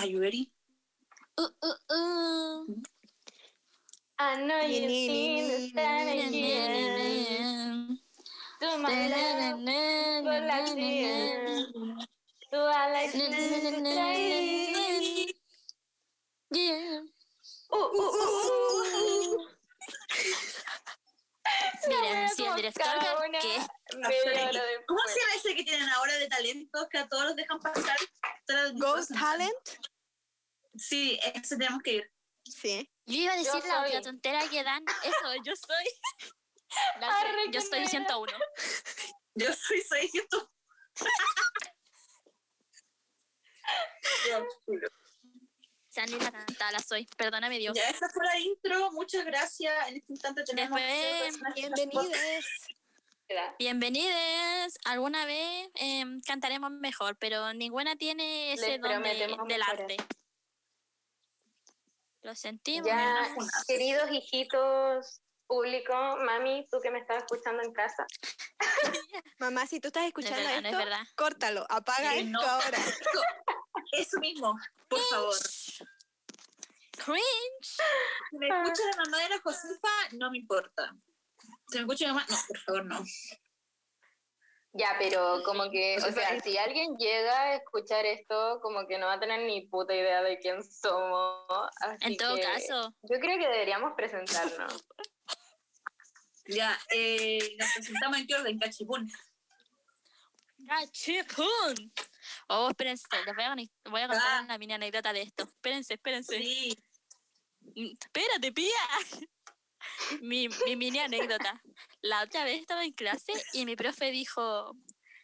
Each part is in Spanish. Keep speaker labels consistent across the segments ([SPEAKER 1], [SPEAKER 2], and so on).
[SPEAKER 1] Are you ready?
[SPEAKER 2] Uh, uh, uh.
[SPEAKER 3] I know you
[SPEAKER 4] Ni, ni,
[SPEAKER 3] seen the
[SPEAKER 4] ni,
[SPEAKER 3] stand
[SPEAKER 4] ni, ni,
[SPEAKER 3] again. To my love, for like the end. Do I like to try?
[SPEAKER 2] Yeah.
[SPEAKER 3] Uh, uh, uh, uh.
[SPEAKER 2] Miren, si el director
[SPEAKER 3] hora
[SPEAKER 1] ¿Cómo se llama ese que tienen ahora de talentos que a todos los dejan pasar?
[SPEAKER 4] Ghost. Talent.
[SPEAKER 1] Sí, ese tenemos que ir.
[SPEAKER 4] Sí.
[SPEAKER 2] Yo iba a decir
[SPEAKER 3] Yo
[SPEAKER 2] la
[SPEAKER 3] soy.
[SPEAKER 2] otra tontera que dan. Eso, yo soy. La
[SPEAKER 3] Arre,
[SPEAKER 2] que- yo soy
[SPEAKER 3] mera.
[SPEAKER 2] 101.
[SPEAKER 1] Yo soy 600.
[SPEAKER 2] Sandy la soy. Perdóname, Dios.
[SPEAKER 1] Ya, esa fue la intro. Muchas gracias. En este instante tenemos
[SPEAKER 2] Después,
[SPEAKER 4] Bienvenidos.
[SPEAKER 2] Bienvenidos. Alguna vez em, cantaremos mejor, pero ninguna tiene ese
[SPEAKER 3] Les
[SPEAKER 2] don de- del arte. Lo sentimos.
[SPEAKER 3] Ya, queridos hijitos público, mami, tú que me estás escuchando en casa,
[SPEAKER 4] Mamá, si tú estás escuchando
[SPEAKER 2] verdad, es
[SPEAKER 4] esto,
[SPEAKER 2] verdad.
[SPEAKER 4] córtalo, apaga
[SPEAKER 1] Sí,
[SPEAKER 4] esto
[SPEAKER 1] no.
[SPEAKER 4] ahora.
[SPEAKER 1] Eso mismo, por favor.
[SPEAKER 2] Cringe.
[SPEAKER 1] Si me escucha la mamá de la Josefa, no me importa. Si me escucha mi mamá, no, por favor, no.
[SPEAKER 3] Ya, pero como que, o sea, si alguien llega a escuchar esto, como que no va a tener ni puta idea de quién somos. así
[SPEAKER 2] En todo
[SPEAKER 3] que
[SPEAKER 2] caso.
[SPEAKER 3] Yo creo que deberíamos presentarnos.
[SPEAKER 1] Ya, eh, nos presentamos en qué orden, cachipún.
[SPEAKER 2] Cachipún. Oh, espérense, les voy a, voy a contar
[SPEAKER 1] Ah.
[SPEAKER 2] una mini anécdota de esto. Espérense, espérense.
[SPEAKER 1] Sí.
[SPEAKER 2] Espérate, pía. mi, mi mini anécdota. La otra vez estaba en clase y mi profe dijo,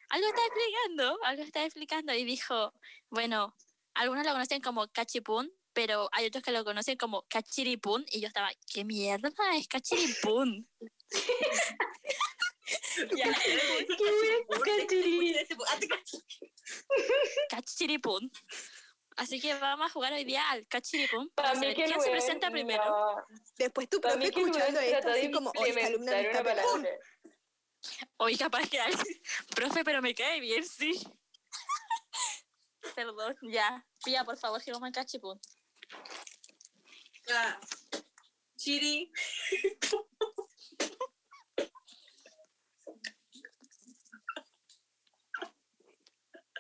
[SPEAKER 2] algo está explicando, algo está explicando y dijo, bueno, algunos lo conocen como cachipún, pero hay otros que lo conocen como cachiripún y yo estaba, ¿qué mierda es cachiripún? ya, cachiripún. Así que vamos a jugar hoy día al cachiripún para
[SPEAKER 3] Para mí
[SPEAKER 2] saber
[SPEAKER 3] que
[SPEAKER 2] quién se presenta primero.
[SPEAKER 3] no,
[SPEAKER 4] Después tu profe escuchando esto, así como, oh, esta alumna me está
[SPEAKER 3] palabra.
[SPEAKER 2] Hoy capaz que hay. Profe, pero me cae bien, sí. Perdón, ya. Pía, por favor, que vamos al cachipún.
[SPEAKER 1] Ah, Chiri.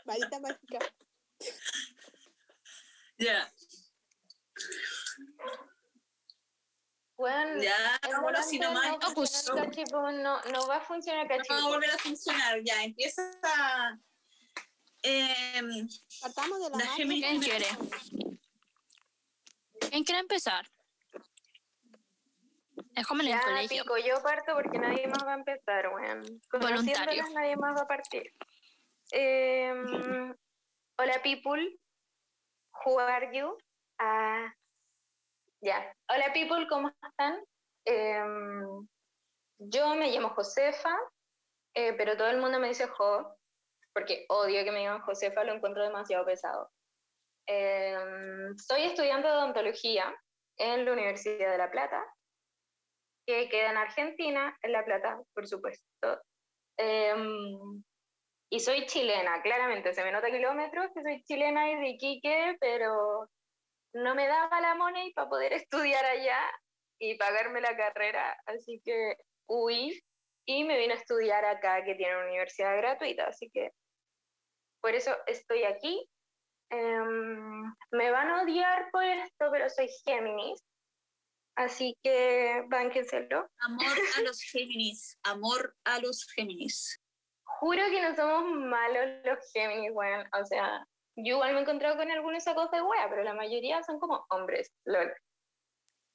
[SPEAKER 4] Varita mágica.
[SPEAKER 1] Ya,
[SPEAKER 3] Bueno,
[SPEAKER 1] ya,
[SPEAKER 3] volante
[SPEAKER 1] si nomás.
[SPEAKER 3] no,
[SPEAKER 1] No,
[SPEAKER 3] funciona no, no va a funcionar el
[SPEAKER 1] no va a volver a funcionar. Ya, empieza. em,
[SPEAKER 4] Partamos de la
[SPEAKER 1] La
[SPEAKER 4] mano.
[SPEAKER 1] Géminis.
[SPEAKER 2] ¿Quién quiere? ¿Quién quiere empezar? Es como en el colegio.
[SPEAKER 3] pico, yo parto porque nadie más va a empezar, weón.
[SPEAKER 2] Voluntario.
[SPEAKER 3] Nadie más va a partir. Em, hola, people. Who are you? Ah, ya. Hola, people, ¿cómo están? Em, yo me llamo Josefa, eh, pero todo el mundo me dice Jo, porque odio que me digan Josefa, lo encuentro demasiado pesado. Em, estoy estudiando odontología en la Universidad de La Plata que queda en Argentina, en La Plata, por supuesto. Em, y soy chilena, claramente, se me nota kilómetros que soy chilena y de Iquique, pero no me daba la money para poder estudiar allá y pagarme la carrera, así que huí y me vine a estudiar acá, que tiene una universidad gratuita, así que por eso estoy aquí. Em, me van a odiar por esto, pero soy Géminis, así que bánquenselo.
[SPEAKER 1] amor a los Géminis. Amor a los Géminis.
[SPEAKER 3] Juro que no somos malos los Géminis, weón. O sea, yo igual me he encontrado con algunos sacos de wea, pero la mayoría son como hombres, lol.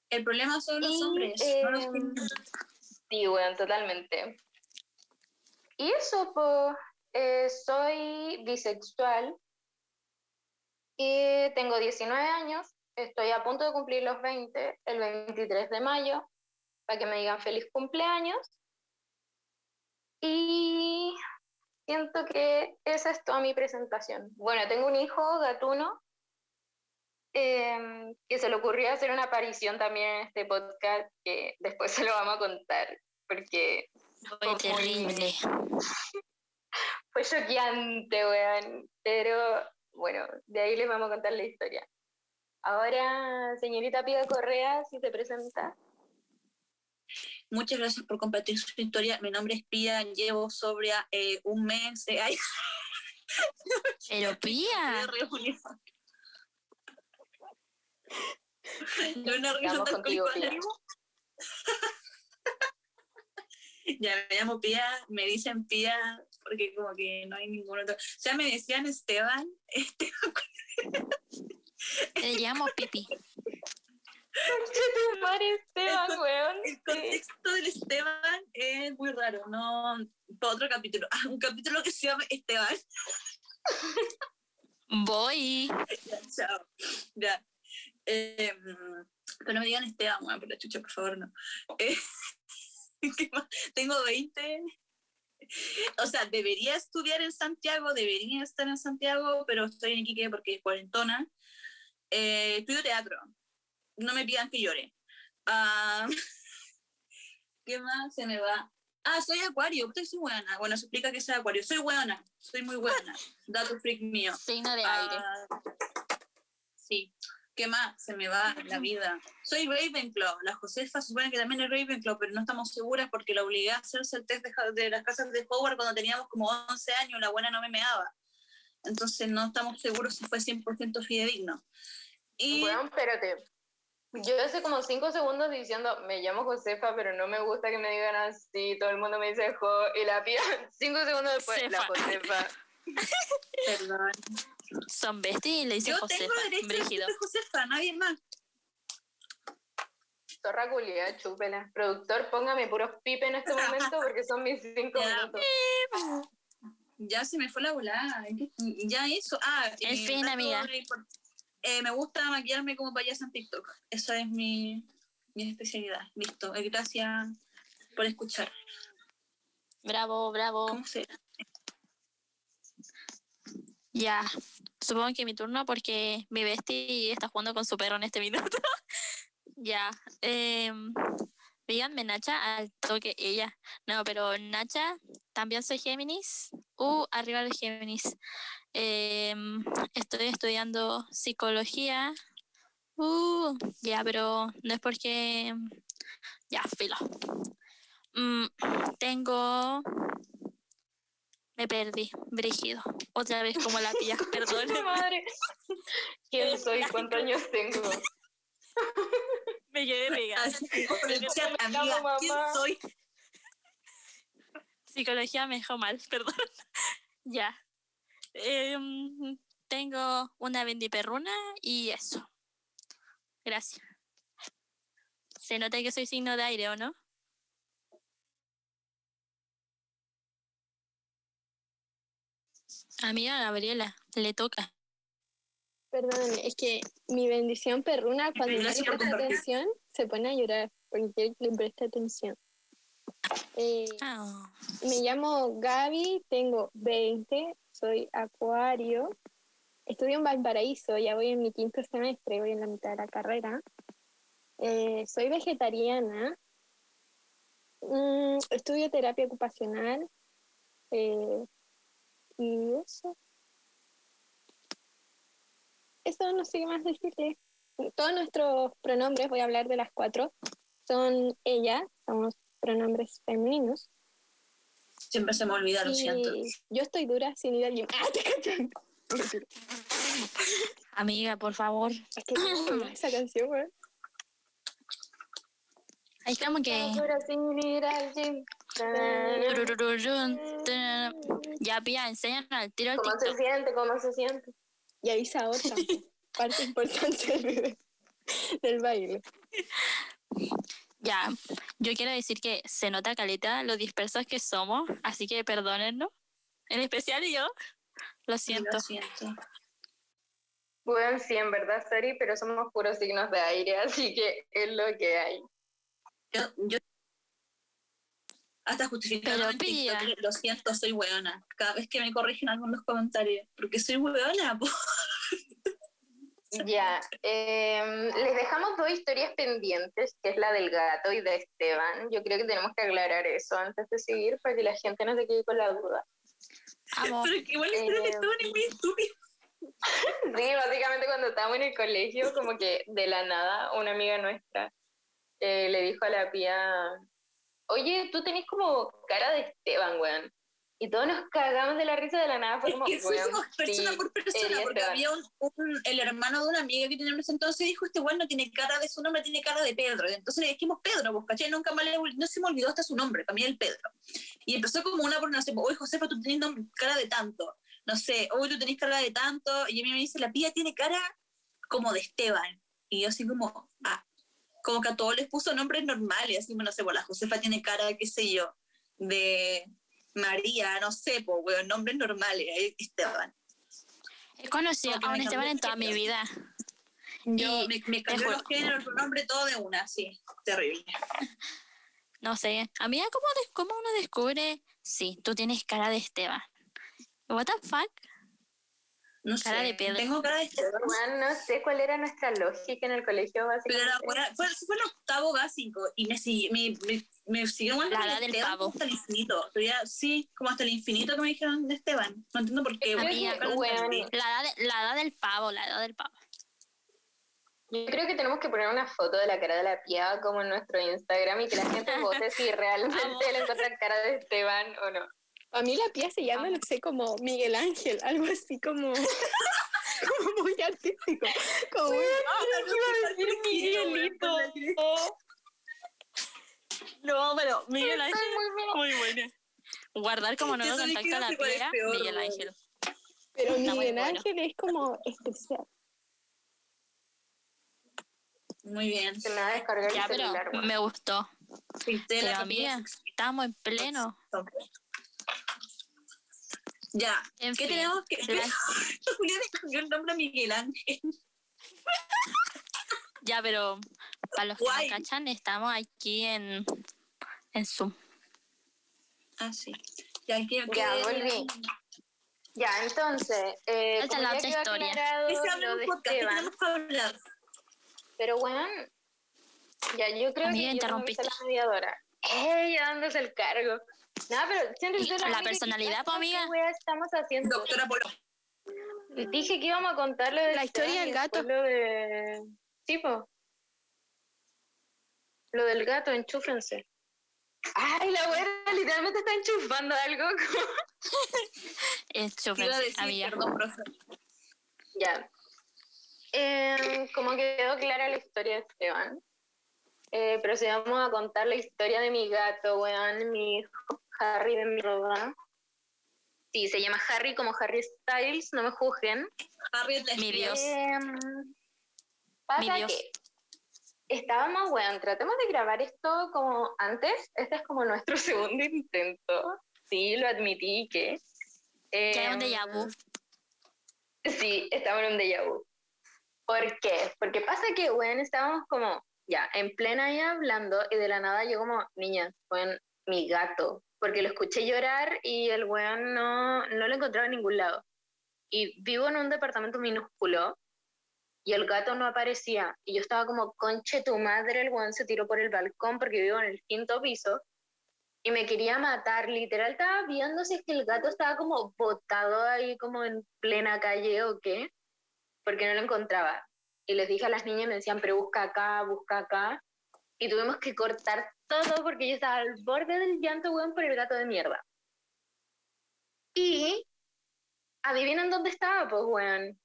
[SPEAKER 1] El problema son los
[SPEAKER 3] Y,
[SPEAKER 1] hombres, no los
[SPEAKER 3] em,
[SPEAKER 1] Géminis.
[SPEAKER 3] Sí, weón, totalmente. Y eso, pues, eh, soy bisexual y tengo 19 años, estoy a punto de cumplir los 20, el 23 de mayo, para que me digan feliz cumpleaños. Y siento que esa es toda mi presentación. Bueno, tengo un hijo gatuno eh, que se le ocurrió hacer una aparición también en este podcast que después se lo vamos a contar porque
[SPEAKER 2] Fue terrible.
[SPEAKER 3] fue choqueante, weón. Pero bueno, de ahí les vamos a contar la historia. Ahora, señorita Pia Correa, si se presenta.
[SPEAKER 1] Muchas gracias por compartir su historia. Mi nombre es Pía, llevo sobria eh, un mes. eh, ay,
[SPEAKER 2] Pero Pía.
[SPEAKER 1] No una
[SPEAKER 3] contigo.
[SPEAKER 1] Ya me llamo Pía, me dicen Pía porque como que no hay ningún otro. O sea, me decían Esteban, Esteban
[SPEAKER 2] te llamo Pipi.
[SPEAKER 3] Tu madre Esteban,
[SPEAKER 1] El-
[SPEAKER 3] weón.
[SPEAKER 1] El
[SPEAKER 3] Sí.
[SPEAKER 1] contexto del Esteban es muy raro, no para otro capítulo. Ah, un capítulo que se llama Esteban.
[SPEAKER 2] Voy.
[SPEAKER 1] Ya, chao. Ya. Eh, pero no me digan Esteban, bueno, por la chucha, por favor, no. Eh, ¿qué más? Tengo 20. O sea, debería estudiar en Santiago, debería estar en Santiago, pero estoy en Iquique porque es cuarentona. Eh, estudio teatro. No me pidan que llore. Ah, ¿Qué más se me va? Ah, soy acuario, que soy buena. Bueno, se explica que soy acuario. Soy buena, soy muy buena. Dato freak mío.
[SPEAKER 2] Signo de aire.
[SPEAKER 1] Ah, sí. ¿Qué más? Se me va la vida. Soy Ravenclaw. La Josefa se supone que también es Ravenclaw, pero no estamos seguras porque la obligué a hacerse el test de, de las casas de Hogwarts cuando teníamos como 11 años. La buena no me meaba. Entonces no estamos seguros si fue 100% fidedigno. Y
[SPEAKER 3] Weón, espérate. Yo hace como cinco segundos diciendo, me llamo Josefa, pero no me gusta que me digan así. Todo el mundo me dice Jo, y la pía, cinco segundos después, la. Josefa.
[SPEAKER 1] perdón.
[SPEAKER 2] Son besties y le dice
[SPEAKER 1] Yo
[SPEAKER 2] Josefa.
[SPEAKER 1] tengo derecho a
[SPEAKER 2] Brígido.
[SPEAKER 1] decirte Josefa, nadie más.
[SPEAKER 3] Torra culia, chúpela. Productor, póngame puros pipe en este momento porque son mis cinco
[SPEAKER 1] Ya.
[SPEAKER 3] minutos.
[SPEAKER 1] Ya se me fue la volada. Ya eso. Ah,
[SPEAKER 2] En fin, amiga.
[SPEAKER 1] re eh, me gusta maquillarme como payasa en TikTok. Esa es mi, mi especialidad. Listo. Eh, Gracias por escuchar.
[SPEAKER 2] Bravo, bravo.
[SPEAKER 1] ¿Cómo se
[SPEAKER 2] Ya. Supongo que mi turno porque mi bestie está jugando con su perro en este minuto. ya. Eh, díganme Nacha al toque ella. No, pero Nacha, también soy Géminis. Uh, arriba de Géminis. Eh, estoy estudiando psicología. Uh, ya, pero no es porque. Ya, filo. Mm, tengo. Me perdí, brígido. Otra vez como la pilla, perdón.
[SPEAKER 3] ¿Quién soy? ¿Cuántos años tengo?
[SPEAKER 2] Me quedé pegada.
[SPEAKER 1] Así amiga, ¿quién soy?
[SPEAKER 2] Psicología me dejó mal, perdón. ya. Em, tengo una bendiperruna y eso. Gracias. Se nota que soy signo de aire, ¿o no? Amiga Gabriela, le toca.
[SPEAKER 4] Perdóname, es que mi bendición perruna, cuando no le presta atención, se pone a llorar porque quiere que le preste atención. Eh,
[SPEAKER 2] Ah,
[SPEAKER 4] me llamo Gaby, tengo 20, soy acuario, estudio en Valparaíso, ya voy en mi quinto semestre, voy en la mitad de la carrera. Eh, soy vegetariana, Mm, estudio terapia ocupacional eh, y eso. Eso no sé qué más decirle. Todos nuestros pronombres, voy a hablar de las cuatro, son ella, somos pronombres femeninos.
[SPEAKER 1] Siempre se me olvida, lo siento.
[SPEAKER 4] Yo estoy dura sin ir al gym. ¡Ah, te
[SPEAKER 2] amiga, por favor.
[SPEAKER 4] Es que ¿cómo va esa canción, güey.
[SPEAKER 2] Hay como que... Ya, pía, enséñanos al tiro al
[SPEAKER 3] ¿Cómo se siente? ¿Cómo se siente?
[SPEAKER 4] Y ahí se ahorca. Parte importante del, del baile.
[SPEAKER 2] Ya, yo quiero decir que se nota caleta lo dispersos que somos, así que perdónennos. En especial yo. Lo siento.
[SPEAKER 1] Lo siento.
[SPEAKER 3] Bueno, sí, en verdad, sorry, pero somos puros signos de aire, así que es lo que hay.
[SPEAKER 1] Yo, yo hasta justificando
[SPEAKER 2] Pero
[SPEAKER 1] en TikTok,
[SPEAKER 2] pilla.
[SPEAKER 1] lo siento, soy weona. Cada vez que me corrigen algunos comentarios, porque soy weona, po.
[SPEAKER 3] Ya, em, les dejamos dos historias pendientes, que es la del gato y de Esteban. Yo creo que tenemos que aclarar eso antes de seguir para que la gente no se quede con la duda.
[SPEAKER 2] Amo.
[SPEAKER 1] Pero que igual
[SPEAKER 3] Eh,
[SPEAKER 1] Esteban es muy estúpida.
[SPEAKER 3] Sí, básicamente cuando estábamos en el colegio, como que de la nada, una amiga nuestra eh, le dijo a la pía, oye, tú tenés como cara de Esteban, weón. Y todos nos cagamos de la risa de la nada. Fue
[SPEAKER 1] Es
[SPEAKER 3] como,
[SPEAKER 1] que fuimos persona
[SPEAKER 3] sí,
[SPEAKER 1] por persona, porque
[SPEAKER 3] Esteban.
[SPEAKER 1] había un, un- el hermano de una amiga que teníamos entonces dijo, este weón no tiene cara de su nombre, tiene cara de Pedro. Y entonces le dijimos Pedro, pues, ¿cachai? Nunca más le, no se me olvidó hasta su nombre, para mí el Pedro. Y empezó como una sé, oye, Josefa, tú tenés cara de tanto. No sé, hoy tú tenés cara de tanto. Y a mí me dice, la pía tiene cara como de Esteban. Y yo así como, ah, como que a todos les puso nombres normales, así, no sé, pues la Josefa tiene cara, qué sé yo, de María, no sé, pues, weón, nombres normales, Esteban.
[SPEAKER 2] He conocido
[SPEAKER 1] Como
[SPEAKER 2] a un Esteban en toda mi vida.
[SPEAKER 1] Yo
[SPEAKER 2] Y
[SPEAKER 1] me, me cambió los géneros, el nombre, todo de una, sí, terrible.
[SPEAKER 2] No sé, a mí ¿cómo, des- cómo uno descubre, sí, tú tienes cara de Esteban. What the fuck?
[SPEAKER 1] No
[SPEAKER 2] Cara
[SPEAKER 1] sé,
[SPEAKER 2] de
[SPEAKER 1] tengo cara de.
[SPEAKER 3] Weón, no sé cuál era nuestra lógica en el colegio,
[SPEAKER 1] Pero la
[SPEAKER 3] básicamente.
[SPEAKER 1] weá- fue, fue el octavo básico y me, me, me, me siguieron
[SPEAKER 2] La edad
[SPEAKER 1] de
[SPEAKER 2] del pavo.
[SPEAKER 1] hasta el infinito. Pero ya, sí, como hasta el infinito que me dijeron de Esteban. No entiendo por qué.
[SPEAKER 2] Amiga,
[SPEAKER 3] weón,
[SPEAKER 2] La edad, de- la edad del pavo, la edad del pavo.
[SPEAKER 3] yo creo que tenemos que poner una foto de la cara de la pía como en nuestro Instagram y que la gente vote si realmente le encuentra cara de Esteban o no.
[SPEAKER 4] A mí la pía se llama, no sé, como Miguel Ángel, algo así como, como muy artístico. Como muy-
[SPEAKER 1] Miguelito.
[SPEAKER 2] No, pero Miguel Ángel,
[SPEAKER 3] muy
[SPEAKER 2] buena. Guardar como nuevo contacto a la
[SPEAKER 1] peor,
[SPEAKER 2] Miguel. Ángel.
[SPEAKER 4] pero Miguel
[SPEAKER 2] bueno.
[SPEAKER 4] Ángel es como especial.
[SPEAKER 1] Muy bien.
[SPEAKER 3] Se me va a descargar
[SPEAKER 2] Ya,
[SPEAKER 3] el
[SPEAKER 2] pero
[SPEAKER 3] celular, weón.
[SPEAKER 2] me gustó. Pero
[SPEAKER 1] la
[SPEAKER 2] amiga, estamos en pleno.
[SPEAKER 1] Ok. Ya,
[SPEAKER 2] En
[SPEAKER 1] ¿qué
[SPEAKER 2] fin,
[SPEAKER 1] tenemos que...?
[SPEAKER 2] la-
[SPEAKER 1] Julián el nombre a Miguel Ángel.
[SPEAKER 2] Ya, pero para los que
[SPEAKER 1] Guay.
[SPEAKER 2] no cachan, estamos aquí en, en Zoom.
[SPEAKER 1] Ah, sí. Ya, ¿qué,
[SPEAKER 3] Ya, volví. Ya, entonces, eh,
[SPEAKER 2] Esta es
[SPEAKER 3] como
[SPEAKER 2] la
[SPEAKER 3] ya
[SPEAKER 2] otra historia.
[SPEAKER 3] aclarado
[SPEAKER 1] ¿Qué se habla
[SPEAKER 3] lo de Esteban,
[SPEAKER 1] tenemos que hablar?
[SPEAKER 3] pero bueno, ya yo creo
[SPEAKER 2] Amiga,
[SPEAKER 3] que yo que la mediadora. Ella dándose el cargo. No, pero siempre
[SPEAKER 2] Y
[SPEAKER 3] soy
[SPEAKER 2] la
[SPEAKER 3] que
[SPEAKER 2] personalidad, po, amiga.
[SPEAKER 3] ¿Qué wea estamos haciendo?
[SPEAKER 1] Doctora Polo.
[SPEAKER 3] Dije que íbamos a contar lo de
[SPEAKER 4] La historia del gato.
[SPEAKER 3] después Lo de... Sí, po. Lo del gato, enchúfense. Ay, la wea literalmente está enchufando algo.
[SPEAKER 1] Decir,
[SPEAKER 2] amiga.
[SPEAKER 1] perdón, profe.
[SPEAKER 3] Ya. Em, como quedó clara la historia de Esteban, eh, procedamos a contar la historia de mi gato, weón, mi hijo, Harry de mierda. Sí, se llama Harry como Harry Styles, no me juzguen.
[SPEAKER 1] Harriet la
[SPEAKER 2] Mi. Dios.
[SPEAKER 3] Em, pasa
[SPEAKER 2] Mi Dios.
[SPEAKER 3] que estábamos, weón, tratemos de grabar esto como antes. Este es como nuestro segundo intento. Sí, lo admití que.
[SPEAKER 2] Ya es un
[SPEAKER 3] em,
[SPEAKER 2] déjà vu.
[SPEAKER 3] Sí, estamos en un déjà vu. ¿Por qué? Porque pasa que, weón, estábamos como, ya, en plena ahí hablando y de la nada yo como, niña, weón, mi gato. Porque lo escuché llorar y el weón no, no lo encontraba en ningún lado. Y vivo en un departamento minúsculo y el gato no aparecía. Y yo estaba como, conche tu madre, el weón se tiró por el balcón porque vivo en el quinto piso y me quería matar. Literal estaba viendo si es que el gato estaba como botado ahí como en plena calle o qué, porque no lo encontraba. Y les dije a las niñas me decían, pero busca acá, busca acá. Y tuvimos que cortar todo porque yo estaba al borde del llanto, weón, por el gato de mierda. Y adivinen dónde estaba, pues, weón.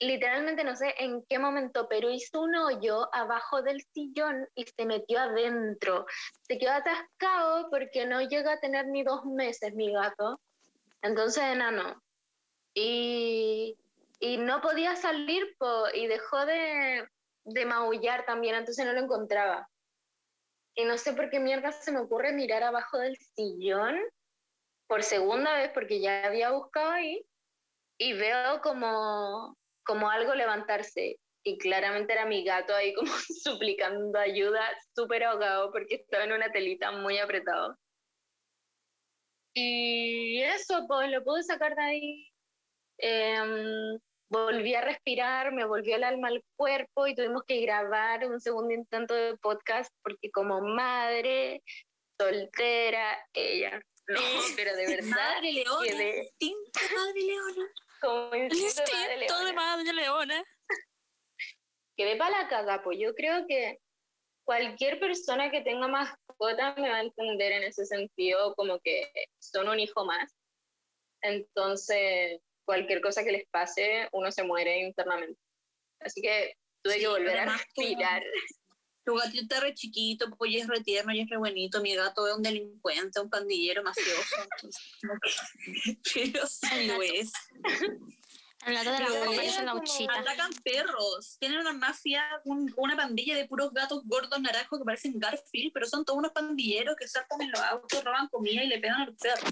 [SPEAKER 3] Literalmente no sé en qué momento, pero hizo un hoyo abajo del sillón y se metió adentro se quedó atascado porque no llega a tener ni dos meses mi gato. Entonces, enano. Y, y no podía salir po, y dejó de, de maullar también, entonces no lo encontraba. Y no sé por qué mierda se me ocurre mirar abajo del sillón por segunda vez porque ya había buscado ahí y veo como, como algo levantarse y claramente era mi gato ahí como suplicando ayuda, súper ahogado porque estaba en una telita muy apretado. Y eso, pues lo pude sacar de ahí. Em, volví a respirar, me volvió el alma al cuerpo y tuvimos que grabar un segundo intento de podcast porque como madre soltera, ella, no, pero de verdad,
[SPEAKER 1] Madre Leona.
[SPEAKER 3] quedé-
[SPEAKER 1] Tinta Madre Leona.
[SPEAKER 3] como instinto de madre
[SPEAKER 2] Instinto de
[SPEAKER 3] leona.
[SPEAKER 2] madre leona.
[SPEAKER 3] Quedé para la caga, pues yo creo que cualquier persona que tenga mascota me va a entender en ese sentido, como que son un hijo más. Entonces, cualquier cosa que les pase, uno se muere internamente. Así que tuve
[SPEAKER 1] Sí,
[SPEAKER 3] que volver a respirar.
[SPEAKER 1] Tu gatito está re chiquito, pues es re tierno y es re buenito. Mi gato es un delincuente, un pandillero mafioso. Pero es.
[SPEAKER 2] El gato de la la
[SPEAKER 3] como
[SPEAKER 2] uchita.
[SPEAKER 1] Atacan perros. Tienen una mafia, un- una pandilla de puros gatos gordos naranjos que parecen Garfield, pero son todos unos pandilleros que saltan en los autos, roban comida y le pegan a los perros.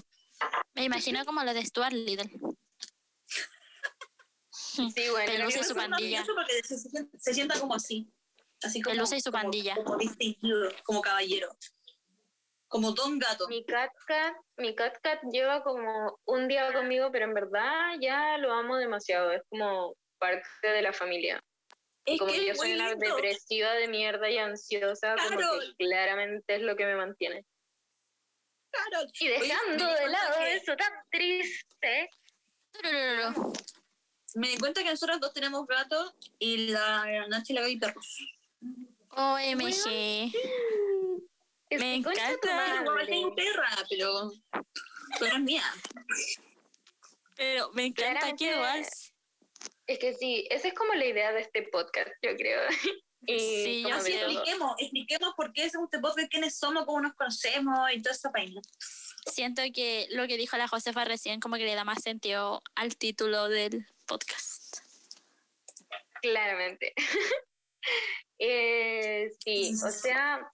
[SPEAKER 2] Me imagino como lo de Stuart Little.
[SPEAKER 3] Sí, bueno,
[SPEAKER 2] Pelusa y su pandilla.
[SPEAKER 1] porque se, se- se sienta como así. Así como,
[SPEAKER 2] Pelusa y su
[SPEAKER 1] como-
[SPEAKER 2] pandilla.
[SPEAKER 1] Como distinguido, como caballero. Como Don Gato.
[SPEAKER 3] Mi cat cat, mi cat cat lleva como un día conmigo, pero en verdad ya lo amo demasiado. Es como parte de la familia.
[SPEAKER 1] Es
[SPEAKER 3] Como
[SPEAKER 1] que
[SPEAKER 3] yo
[SPEAKER 1] es
[SPEAKER 3] soy
[SPEAKER 1] muy
[SPEAKER 3] una
[SPEAKER 1] lindo.
[SPEAKER 3] depresiva de mierda y ansiosa, como
[SPEAKER 1] Claro.
[SPEAKER 3] que claramente es lo que me mantiene.
[SPEAKER 1] Claro.
[SPEAKER 3] Y dejando de lado eso tan triste,
[SPEAKER 2] Turururu.
[SPEAKER 1] Me di cuenta que nosotros dos tenemos gatos y la Nachi y la Gaby perros.
[SPEAKER 2] OMG. Me encanta.
[SPEAKER 1] Igual
[SPEAKER 3] madre.
[SPEAKER 1] tengo perra, pero mía.
[SPEAKER 2] Pero me encanta que
[SPEAKER 3] Claramente-
[SPEAKER 2] igual.
[SPEAKER 3] Es que sí, esa es como la idea de este podcast, yo creo. y
[SPEAKER 2] Sí, yo
[SPEAKER 3] todo.
[SPEAKER 1] expliquemos, expliquemos por qué es este podcast, quiénes somos, cómo nos conocemos y toda esa vaina.
[SPEAKER 2] Siento que lo que dijo la Josefa recién como que le da más sentido al título del podcast.
[SPEAKER 3] Claramente. Eh, sí, o sea,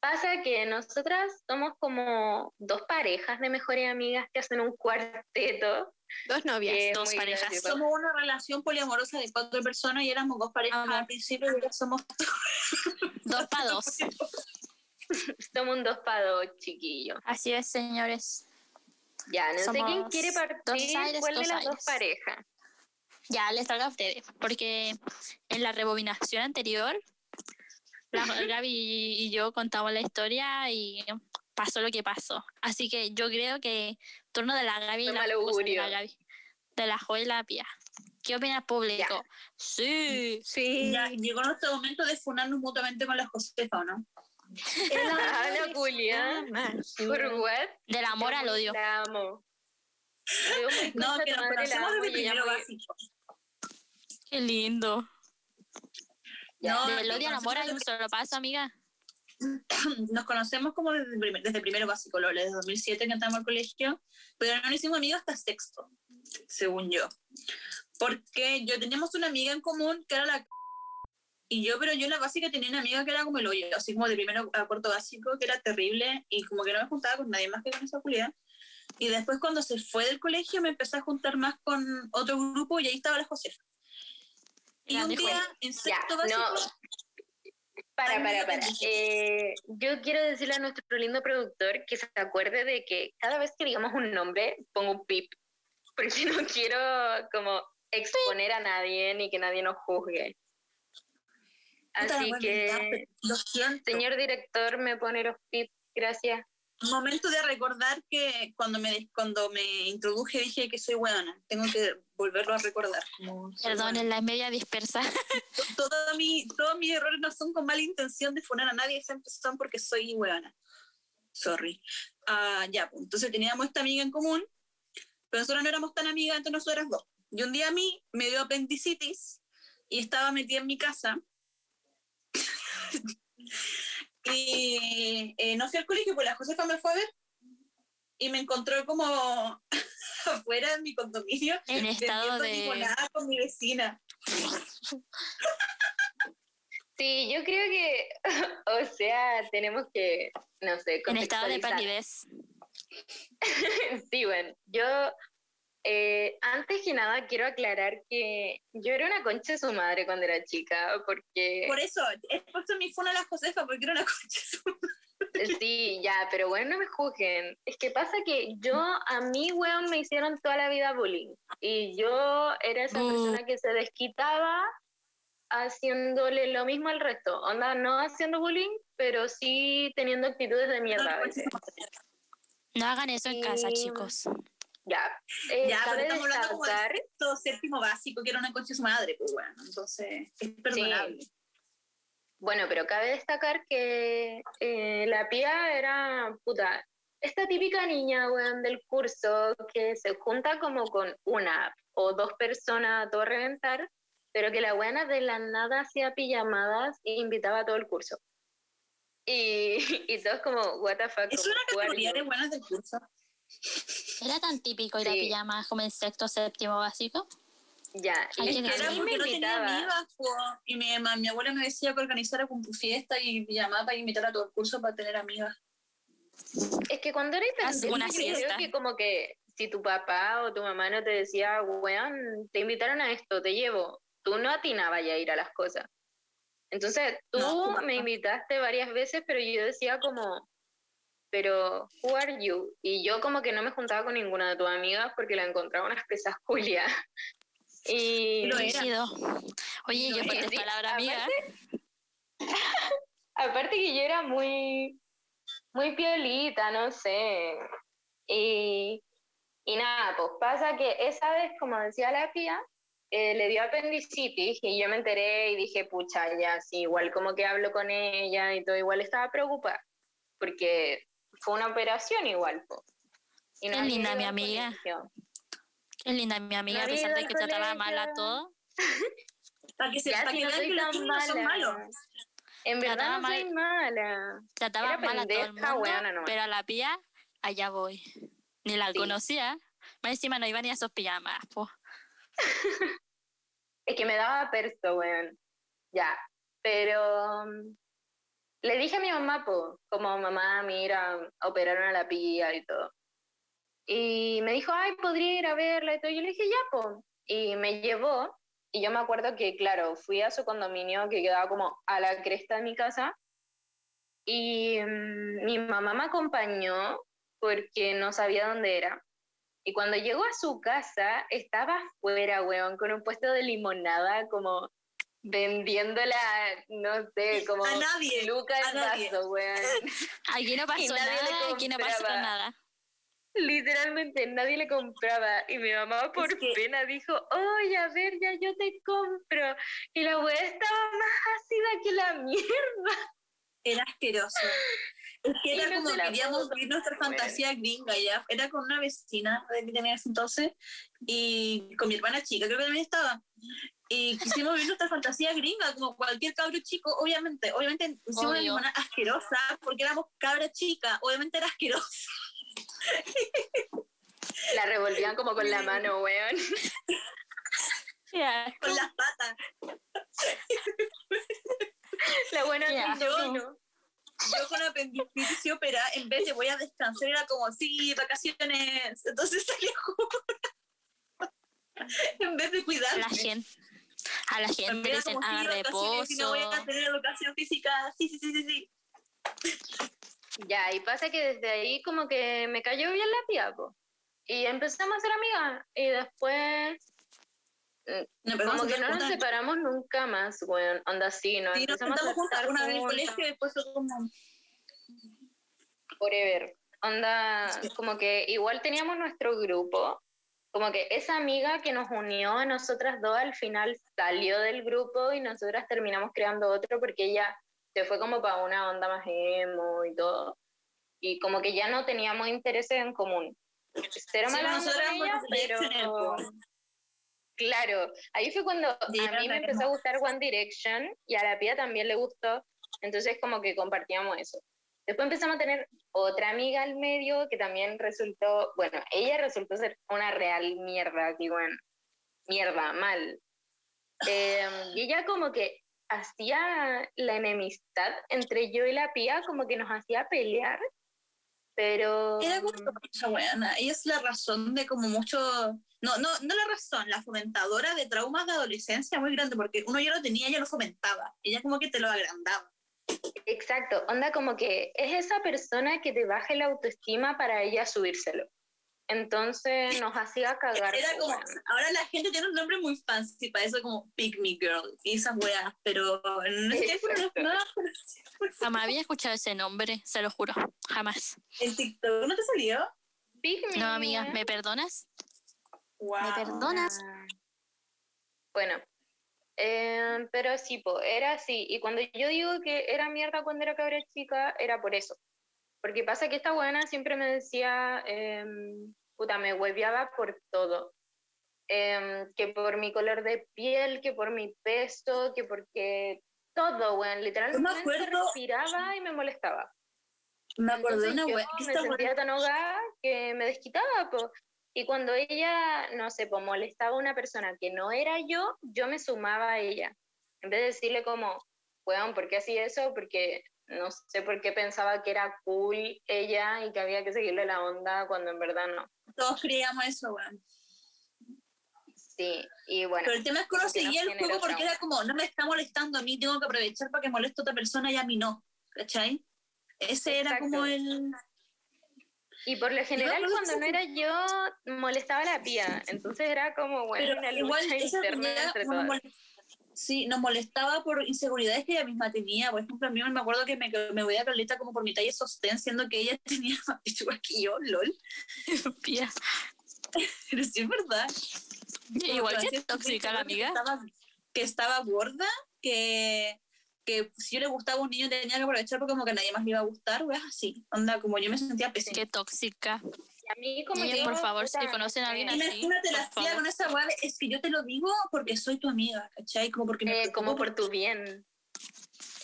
[SPEAKER 3] pasa que nosotras somos como dos parejas de mejores amigas que hacen un cuarteto.
[SPEAKER 4] Dos novias.
[SPEAKER 3] es
[SPEAKER 2] dos parejas.
[SPEAKER 3] gracioso.
[SPEAKER 1] Somos una relación poliamorosa de cuatro personas y éramos dos parejas al principio y ahora somos
[SPEAKER 2] Dos para dos.
[SPEAKER 3] Somos un dos para dos, chiquillos.
[SPEAKER 2] Así es, señores.
[SPEAKER 3] Ya, no sé quién
[SPEAKER 2] Somos
[SPEAKER 3] quiere
[SPEAKER 2] dos
[SPEAKER 3] partir,
[SPEAKER 2] aires,
[SPEAKER 3] cuál de
[SPEAKER 2] dos
[SPEAKER 3] las dos
[SPEAKER 2] aires.
[SPEAKER 3] parejas.
[SPEAKER 2] Ya les toca a ustedes, porque en la rebobinación anterior, la Gaby y yo contamos la historia y pasó lo que pasó. Así que yo creo que turno de la Gaby y la, de la Gaby, de la Jo y la Pía. ¿Qué opina el público? Sí.
[SPEAKER 4] Sí.
[SPEAKER 1] Ya llegó nuestro momento de funarnos mutuamente con la Josefa, ¿o ¿no?
[SPEAKER 3] La Julia. ¿Por what?
[SPEAKER 2] Del amor al odio.
[SPEAKER 3] La amo.
[SPEAKER 1] No,
[SPEAKER 3] y ella
[SPEAKER 1] primero
[SPEAKER 3] muy-
[SPEAKER 1] básico.
[SPEAKER 2] Qué lindo.
[SPEAKER 1] No,
[SPEAKER 2] Del odio al amor hay un
[SPEAKER 1] conocemos
[SPEAKER 2] solo paso, amiga.
[SPEAKER 1] Nos conocemos como desde, primer- desde primero básico, Lola, desde 2007 que entramos al colegio, pero no nos hicimos amigos hasta sexto, según yo. Porque yo teníamos una amiga en común que era la y yo, pero yo en la básica tenía una amiga que era como el hoyo, así como de primero a cuarto básico, que era terrible y como que no me juntaba con nadie más que con esa culia. Y después cuando se fue del colegio me empecé a juntar más con otro grupo y ahí estaba la Josefa. Y un día en
[SPEAKER 3] Ya,
[SPEAKER 1] sexto básico...
[SPEAKER 3] no. Para, para, para. Eh, yo quiero decirle a nuestro lindo productor que se acuerde de que cada vez que digamos un nombre, pongo un pip. Porque no quiero como exponer a nadie ni que nadie nos juzgue. Así que, señor director, me pone los pips. Gracias.
[SPEAKER 1] Momento de recordar que cuando me, cuando me introduje dije que soy buena. Tengo que volverlo a recordar. como
[SPEAKER 2] Perdón, en la media dispersa.
[SPEAKER 1] Todo mi, todos mis errores no son con mala intención de funar a nadie, siempre son porque soy buena. Sorry. Ah, ya, pues, entonces teníamos esta amiga en común, pero nosotros no éramos tan amigas entre nosotras dos. Y un día a mí me dio apendicitis y estaba metida en mi casa. y eh, no fui al colegio, pues la Josefa me fue a ver y me encontró como afuera de mi condominio
[SPEAKER 2] En estado de-
[SPEAKER 1] limonada con mi vecina.
[SPEAKER 3] Sí, yo creo que, o sea, tenemos que, no sé,
[SPEAKER 2] En estado de palidez.
[SPEAKER 3] Sí, bueno, yo eh, antes que nada quiero aclarar que yo era una concha de su madre cuando era chica, porque
[SPEAKER 1] Por eso, es por eso mi funa a la Josefa, porque era una concha de su
[SPEAKER 3] sí, ya, pero bueno, no me juzguen. Es que pasa que yo, a mí, weón, me hicieron toda la vida bullying. Y yo era esa persona que se desquitaba haciéndole lo mismo al resto. Onda, no haciendo bullying, pero sí teniendo actitudes de mierda a veces.
[SPEAKER 2] No hagan eso en casa, chicos.
[SPEAKER 3] Ya, eh,
[SPEAKER 1] Ya, pero estamos hablando como de
[SPEAKER 3] destacar-
[SPEAKER 1] sexto, séptimo básico, que era una concha de su madre, pues bueno, entonces es perdonable.
[SPEAKER 3] Bueno, pero cabe destacar que eh, la pía era, puta, esta típica niña, weón, del curso que se junta como con una o dos personas a todo reventar, pero que la buena de la nada hacía pijamadas e invitaba a todo el curso. Y, y todos como, what the fuck,
[SPEAKER 1] Es una categoría de buenas del curso.
[SPEAKER 2] Era tan típico ir a
[SPEAKER 3] Sí.
[SPEAKER 2] pijamas como en sexto séptimo básico.
[SPEAKER 3] Ya, y es que
[SPEAKER 1] Era
[SPEAKER 3] a mí
[SPEAKER 1] porque
[SPEAKER 3] me
[SPEAKER 1] no tenía po, y mi, mi abuela me decía que organizara con tu fiesta y me llamaba para invitar a todo el curso para tener amigas.
[SPEAKER 3] Es que cuando eres
[SPEAKER 2] una
[SPEAKER 3] creo que como que si tu papá o tu mamá no te decía, weón, te invitaron a esto, te llevo, tú no atinabas ya a ir a las cosas. Entonces, tú
[SPEAKER 1] No,
[SPEAKER 3] me invitaste varias veces, pero yo decía como, pero, who are you? Y yo como que no me juntaba con ninguna de tus amigas porque la encontraba unas pesas Julia. Y
[SPEAKER 1] Lo era.
[SPEAKER 2] Rígido. Oye, yo
[SPEAKER 1] era.
[SPEAKER 2] fuertes
[SPEAKER 3] Sí,
[SPEAKER 2] palabras, amiga.
[SPEAKER 3] aparte que yo era muy, muy piolita, no sé. Y, y nada, pues pasa que esa vez, como decía la pía, eh, le dio apendicitis y yo me enteré y dije, pucha, ya, sí, igual como que hablo con ella y todo, igual estaba preocupada, porque fue una operación igual, po. Y
[SPEAKER 2] Qué
[SPEAKER 3] había
[SPEAKER 2] linda, mi amiga. Qué linda mi amiga, a
[SPEAKER 3] No
[SPEAKER 2] pesar de que trataba mal a todo.
[SPEAKER 1] Para que, se,
[SPEAKER 3] Ya,
[SPEAKER 1] para
[SPEAKER 3] si
[SPEAKER 1] que
[SPEAKER 3] no
[SPEAKER 1] vean que los niños no son
[SPEAKER 3] mala.
[SPEAKER 1] malos.
[SPEAKER 3] En verdad
[SPEAKER 2] Trataba
[SPEAKER 3] no soy mala.
[SPEAKER 2] Trataba
[SPEAKER 3] Era
[SPEAKER 2] mal a todo el mundo,
[SPEAKER 3] nomás.
[SPEAKER 2] pero a la pía, allá voy. Ni la
[SPEAKER 3] Sí.
[SPEAKER 2] conocía. Más encima no iba ni a esos pijamas, po.
[SPEAKER 3] Es que me daba perso, weón. Ya. Pero mm, le dije a mi mamá, po, como mamá, mira, operaron a la pía y todo. Y me dijo, ay, podría ir a verla y todo. Yo le dije, ya, po. Y me llevó. Y yo me acuerdo que, claro, fui a su condominio que quedaba como a la cresta de mi casa. Y mm, mi mamá me acompañó porque no sabía dónde era. Y cuando llegó a su casa, estaba afuera, weón, con un puesto de limonada, como vendiéndola, no sé, como
[SPEAKER 1] A nadie,
[SPEAKER 3] Luca
[SPEAKER 1] a nadie.
[SPEAKER 3] vaso, weón.
[SPEAKER 2] Aquí no pasó nada, aquí no pasó nada.
[SPEAKER 3] Literalmente nadie le compraba. Y mi mamá por
[SPEAKER 1] que-
[SPEAKER 3] pena dijo, oye, a ver, ya yo te compro. Y la weá estaba más ácida que la mierda.
[SPEAKER 1] Era asqueroso. Es que era
[SPEAKER 3] no
[SPEAKER 1] como queríamos vivir nuestra fantasía gringa ya. Era con una vecina de que tenía entonces y con mi hermana chica, creo que también estaba. Y quisimos vivir nuestra fantasía gringa, como cualquier cabro chico, obviamente. Obviamente hicimos una limonada asquerosa porque éramos cabra chica, obviamente era asquerosa.
[SPEAKER 3] La revolvían como con la mano, weón.
[SPEAKER 1] Con las patas.
[SPEAKER 3] La buena yeah.
[SPEAKER 1] Yo con apendicitis y opera, en vez de voy a descansar, era como, sí, vacaciones. Entonces salía jugar. en vez de
[SPEAKER 2] A
[SPEAKER 1] cuidarme.
[SPEAKER 2] la gente. A la gente le dicen, haga
[SPEAKER 1] vacaciones y no voy a
[SPEAKER 2] reposo.
[SPEAKER 1] tener educación física. Sí, sí, sí, sí, sí.
[SPEAKER 3] Ya, y pasa que desde ahí como que me cayó bien la tía, po. Y empezamos a ser amigas. Y después, como que no nos separamos nunca más, weón. Onda así, ¿no?
[SPEAKER 1] Sí, nos
[SPEAKER 3] empezamos a
[SPEAKER 1] sentamos juntas una vez en el colegio y después como...
[SPEAKER 3] forever. Onda,
[SPEAKER 1] Sí.
[SPEAKER 3] como que igual teníamos nuestro grupo. Como que esa amiga que nos unió a nosotras dos al final salió del grupo y nosotras terminamos creando otro porque ella se fue como para una onda más emo y todo. Y como que ya no teníamos intereses en común. Cero
[SPEAKER 1] Sí,
[SPEAKER 3] ella, pero... Claro, ahí fue cuando
[SPEAKER 1] Sí,
[SPEAKER 3] a mí me empezó a gustar One Direction y a la Pía también le gustó, entonces como que compartíamos eso. Después empezamos a tener otra amiga al medio que también resultó, bueno, ella resultó ser una real mierda, que bueno, mierda, mal. Eh, y ella como que hacía la enemistad entre yo y la Pía, como que nos hacía pelear, pero...
[SPEAKER 1] Era como esa weona. Ella es la razón de como mucho... No, no, no la razón, la fomentadora de traumas de adolescencia muy grande, porque uno ya lo tenía, ella lo fomentaba. Ella como que te lo agrandaba.
[SPEAKER 3] Exacto, onda como que es esa persona que te baja la autoestima para ella subírselo. Entonces nos hacía cagar.
[SPEAKER 1] Era como, ahora la gente tiene un nombre muy fancy para eso, como Pick Me Girl y esas weas, pero no,
[SPEAKER 2] Jamás había escuchado ese nombre, se lo juro. Jamás.
[SPEAKER 1] en TikTok no te salió.
[SPEAKER 3] Pick me.
[SPEAKER 2] No, amiga, ¿me perdonas?
[SPEAKER 1] Wow.
[SPEAKER 2] ¿Me perdonas?
[SPEAKER 3] Bueno, eh, pero sí, po, era así. Y cuando yo digo que era mierda cuando era cabra chica, era por eso. Porque pasa que esta buena siempre me decía, em, puta, me hueveaba por todo. Em, que por mi color de piel, que por mi peso, que porque todo, weón, literalmente
[SPEAKER 1] acuerdo-
[SPEAKER 3] respiraba y me molestaba.
[SPEAKER 1] Me acordé de
[SPEAKER 3] Entonces
[SPEAKER 1] una que
[SPEAKER 3] me sentía tan ahogada que me desquitaba, po. Y cuando ella, no sé, pues molestaba a una persona que no era yo, yo me sumaba a ella. En vez de decirle como, weón, ¿por qué hacía eso? Porque no sé por qué pensaba que era cool ella y que había que seguirle la onda cuando en verdad no.
[SPEAKER 1] Todos creíamos eso, weón.
[SPEAKER 3] Sí, y bueno,
[SPEAKER 1] Pero el tema es que uno seguía el juego porque era como, no me está molestando a mí, tengo que aprovechar para que moleste a otra persona y a mí no. ¿Cachai? Ese era
[SPEAKER 3] Exacto.
[SPEAKER 1] como el.
[SPEAKER 3] Y por lo general cuando no era yo, molestaba a la pía. Entonces era como, bueno,
[SPEAKER 1] Pero
[SPEAKER 3] una
[SPEAKER 1] igual
[SPEAKER 3] lucha
[SPEAKER 1] esa
[SPEAKER 3] interna entre todas.
[SPEAKER 1] Sí, nos molestaba por inseguridades que ella misma tenía. Por ejemplo, a mí me acuerdo que me, me voy a Carlita como por mi talla sostén, siendo que ella tenía más pechugas que yo, lol.
[SPEAKER 2] Pía.
[SPEAKER 1] Pero sí es verdad.
[SPEAKER 2] Igual que tóxica la
[SPEAKER 1] que
[SPEAKER 2] amiga.
[SPEAKER 1] Estaba, que estaba gorda, que, que si yo le gustaba a un niño tenía que aprovechar porque como que a nadie más le iba a gustar, weas así. Onda, como yo me sentía pésima.
[SPEAKER 2] Qué tóxica.
[SPEAKER 3] Y a mí como
[SPEAKER 2] Niños,
[SPEAKER 3] yo,
[SPEAKER 2] por favor,
[SPEAKER 3] puta,
[SPEAKER 2] si conocen a alguien
[SPEAKER 3] eh,
[SPEAKER 2] así,
[SPEAKER 1] Imagínate la tía con esa wea, es que yo te lo digo porque soy tu amiga, ¿cachai? Como porque me
[SPEAKER 3] eh, como por tu bien.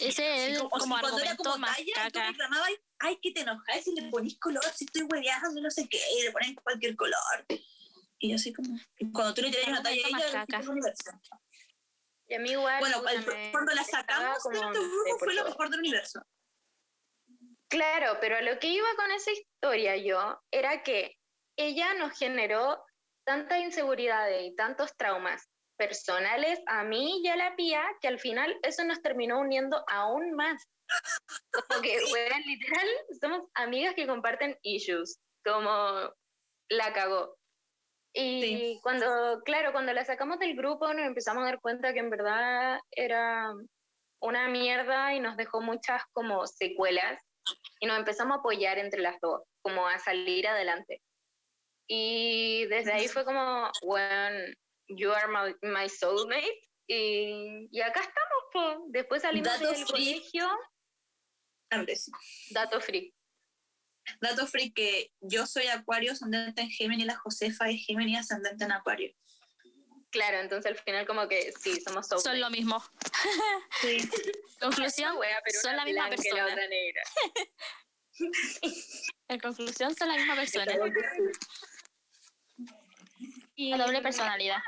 [SPEAKER 2] Ese es
[SPEAKER 1] como,
[SPEAKER 2] como
[SPEAKER 1] cuando era
[SPEAKER 2] argumento
[SPEAKER 1] como
[SPEAKER 2] más
[SPEAKER 1] talla, tú reclamabas, ay, que te enojáis si le ponís color, si estoy hueveando, no sé qué, y le pones cualquier color. Y yo así como, y cuando tú le tiras una talla a ella,
[SPEAKER 2] más
[SPEAKER 1] el
[SPEAKER 2] caca.
[SPEAKER 1] universo.
[SPEAKER 3] Y a mí igual.
[SPEAKER 1] Bueno, el- cuando la sacamos de fue lo mejor del universo.
[SPEAKER 3] Claro, pero a lo que iba con esa historia yo era que ella nos generó tantas inseguridades y tantos traumas personales a mí y a la pía que al final eso nos terminó uniendo aún más. Como que, literal, somos amigas que comparten issues, como la cagó. Y
[SPEAKER 1] Sí.
[SPEAKER 3] cuando, claro, cuando la sacamos del grupo nos empezamos a dar cuenta que en verdad era una mierda y nos dejó muchas como secuelas y nos empezamos a apoyar entre las dos, como a salir adelante. Y desde ahí fue como, bueno, you are my, my soulmate. Y, y acá estamos, po. después salimos
[SPEAKER 1] Dato
[SPEAKER 3] del
[SPEAKER 1] free.
[SPEAKER 3] colegio,
[SPEAKER 1] Andrés.
[SPEAKER 3] dato free.
[SPEAKER 1] Dato free que yo soy acuario, ascendente en Géminis, la Josefa es Géminis, ascendente en acuario.
[SPEAKER 3] Claro, entonces al final como que sí, somos soulmates.
[SPEAKER 2] Son lo mismo.
[SPEAKER 1] Sí.
[SPEAKER 2] Conclusión,
[SPEAKER 3] wea, pero
[SPEAKER 2] son la misma
[SPEAKER 3] la
[SPEAKER 2] persona.
[SPEAKER 3] otra negra.
[SPEAKER 2] En conclusión, son la misma persona.
[SPEAKER 3] Y
[SPEAKER 2] La doble personalidad.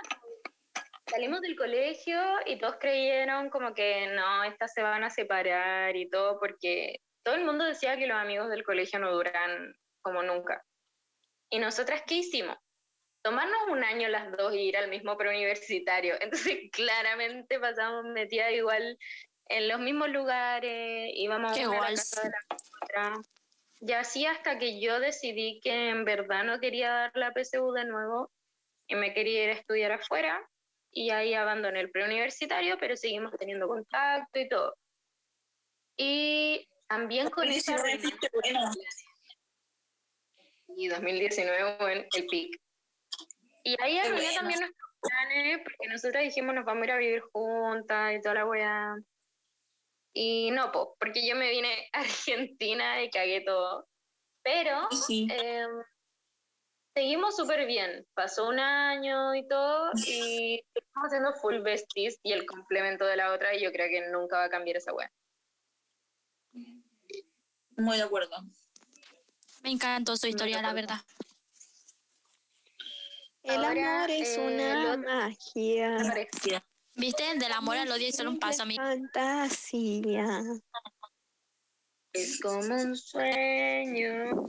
[SPEAKER 3] salimos del colegio y todos creyeron como que no, estas se van a separar y todo, porque todo el mundo decía que los amigos del colegio no duran como nunca. ¿Y nosotras qué hicimos? Tomarnos un año las dos y ir al mismo preuniversitario. Entonces, claramente pasamos metidas igual en los mismos lugares, íbamos
[SPEAKER 2] Qué
[SPEAKER 3] una a la casa de la otra. Y así hasta que yo decidí que en verdad no quería dar la PSU de nuevo y me quería ir a estudiar afuera y ahí abandoné el preuniversitario, pero seguimos teniendo contacto y todo. Y también con esa
[SPEAKER 1] 2019 fuiste buena.
[SPEAKER 3] y 2019 fue en el pic. Y ahí arruiné
[SPEAKER 1] bueno.
[SPEAKER 3] también nuestros planes, porque nosotros dijimos nos vamos a ir a vivir juntas y toda la weá. Y no, po, porque yo me vine a Argentina y cagué todo. Pero
[SPEAKER 1] Sí.
[SPEAKER 3] eh, seguimos súper bien. Pasó un año y todo, y estamos haciendo full besties y el complemento de la otra, y yo creo que nunca va a cambiar esa weá.
[SPEAKER 1] Muy de acuerdo.
[SPEAKER 2] Me encantó su historia, la verdad.
[SPEAKER 4] El
[SPEAKER 3] Ahora,
[SPEAKER 4] amor es
[SPEAKER 3] eh,
[SPEAKER 4] una
[SPEAKER 3] lo-
[SPEAKER 4] magia.
[SPEAKER 2] ¿Viste? Del amor al odio y solo un paso, amigo.
[SPEAKER 4] Fantasía.
[SPEAKER 3] Es como un sueño.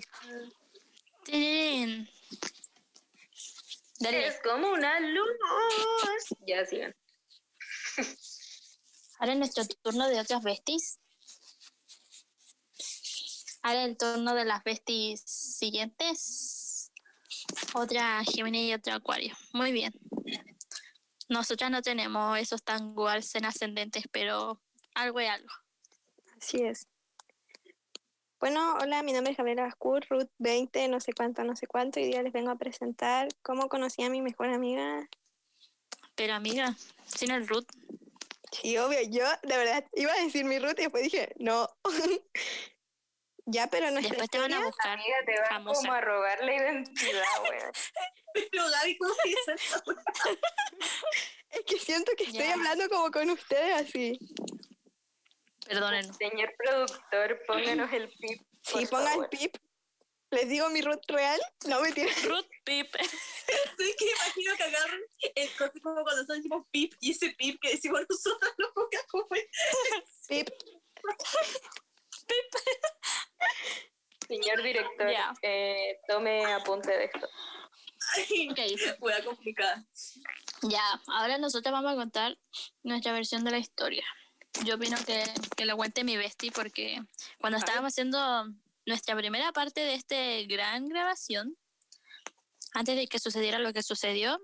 [SPEAKER 2] Tin. Dale.
[SPEAKER 3] Es como una luz. Ya sigan.
[SPEAKER 2] Ahora es nuestro turno de otras besties. Ahora el turno de las besties siguientes. Otra Géminis y otra Acuario. Muy bien. Nosotras no tenemos esos tanguals en ascendentes, pero algo es algo.
[SPEAKER 4] Así es. Bueno, hola, mi nombre es Gabriela Bascur, Ruth 20, no sé cuánto, no sé cuánto, y hoy día les vengo a presentar cómo conocí a mi mejor amiga.
[SPEAKER 2] Pero amiga, sin el root.
[SPEAKER 4] Sí, obvio, yo de verdad iba a decir mi Ruth y después dije, no. ya, pero no
[SPEAKER 2] Después te van a buscar.
[SPEAKER 3] Amiga, te van
[SPEAKER 2] famosa.
[SPEAKER 3] como a robar la identidad, weón.
[SPEAKER 1] Pero Gaby, ¿cómo dices eso?
[SPEAKER 4] Es que siento que estoy
[SPEAKER 2] Ya.
[SPEAKER 4] hablando como con ustedes así.
[SPEAKER 2] Perdónenos.
[SPEAKER 3] Señor productor, pónganos el pip.
[SPEAKER 4] Sí,
[SPEAKER 3] por
[SPEAKER 4] pongan
[SPEAKER 3] favor.
[SPEAKER 4] pip. Les digo mi Ruth real. No me tienen.
[SPEAKER 2] Root Pip.
[SPEAKER 1] Sí, que imagino que agarran el coche como cuando son tipo pip y ese pip que decimos nosotros lo pongan como el
[SPEAKER 4] Pip.
[SPEAKER 3] Señor director,
[SPEAKER 2] Ya.
[SPEAKER 3] eh, tome apunte de esto.
[SPEAKER 2] Ok.
[SPEAKER 1] Fue complicada.
[SPEAKER 2] Ya, ahora nosotros vamos a contar nuestra versión de la historia. Yo opino que, que lo cuente mi bestie porque cuando estábamos haciendo nuestra primera parte de esta gran grabación, antes de que sucediera lo que sucedió,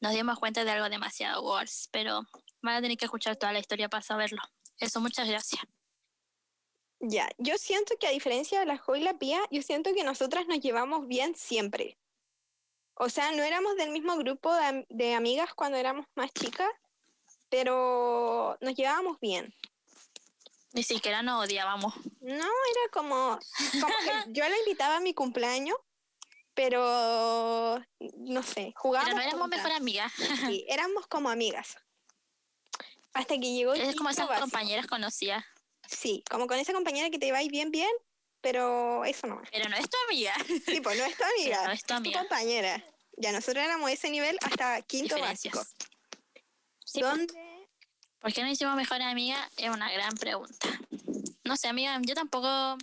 [SPEAKER 2] nos dimos cuenta de algo demasiado worse, pero van a tener que escuchar toda la historia para saberlo. Eso, muchas gracias.
[SPEAKER 4] Ya, yo siento que a diferencia de la Jo y la Pía, yo siento que nosotras nos llevamos bien siempre. O sea, no éramos del mismo grupo de, am- de amigas cuando éramos más chicas, pero nos llevábamos bien.
[SPEAKER 2] Ni siquiera nos odiábamos.
[SPEAKER 4] No, era como, como que yo la invitaba a mi cumpleaños, pero no sé, jugábamos.
[SPEAKER 2] Pero no éramos mejor amigas.
[SPEAKER 4] Sí, éramos como amigas. Hasta que llegó
[SPEAKER 2] Es como esas
[SPEAKER 4] básico.
[SPEAKER 2] compañeras conocidas.
[SPEAKER 4] Sí, como con esa compañera que te va bien, bien, pero eso no.
[SPEAKER 2] Pero no es tu amiga.
[SPEAKER 4] Sí, pues no es tu amiga,
[SPEAKER 2] no es tu amiga.
[SPEAKER 4] compañera. Ya nosotros éramos ese nivel hasta quinto básico.
[SPEAKER 2] Sí,
[SPEAKER 4] donde
[SPEAKER 2] ¿Por qué no hicimos mejor amiga? Es una gran pregunta. No sé, amiga, yo tampoco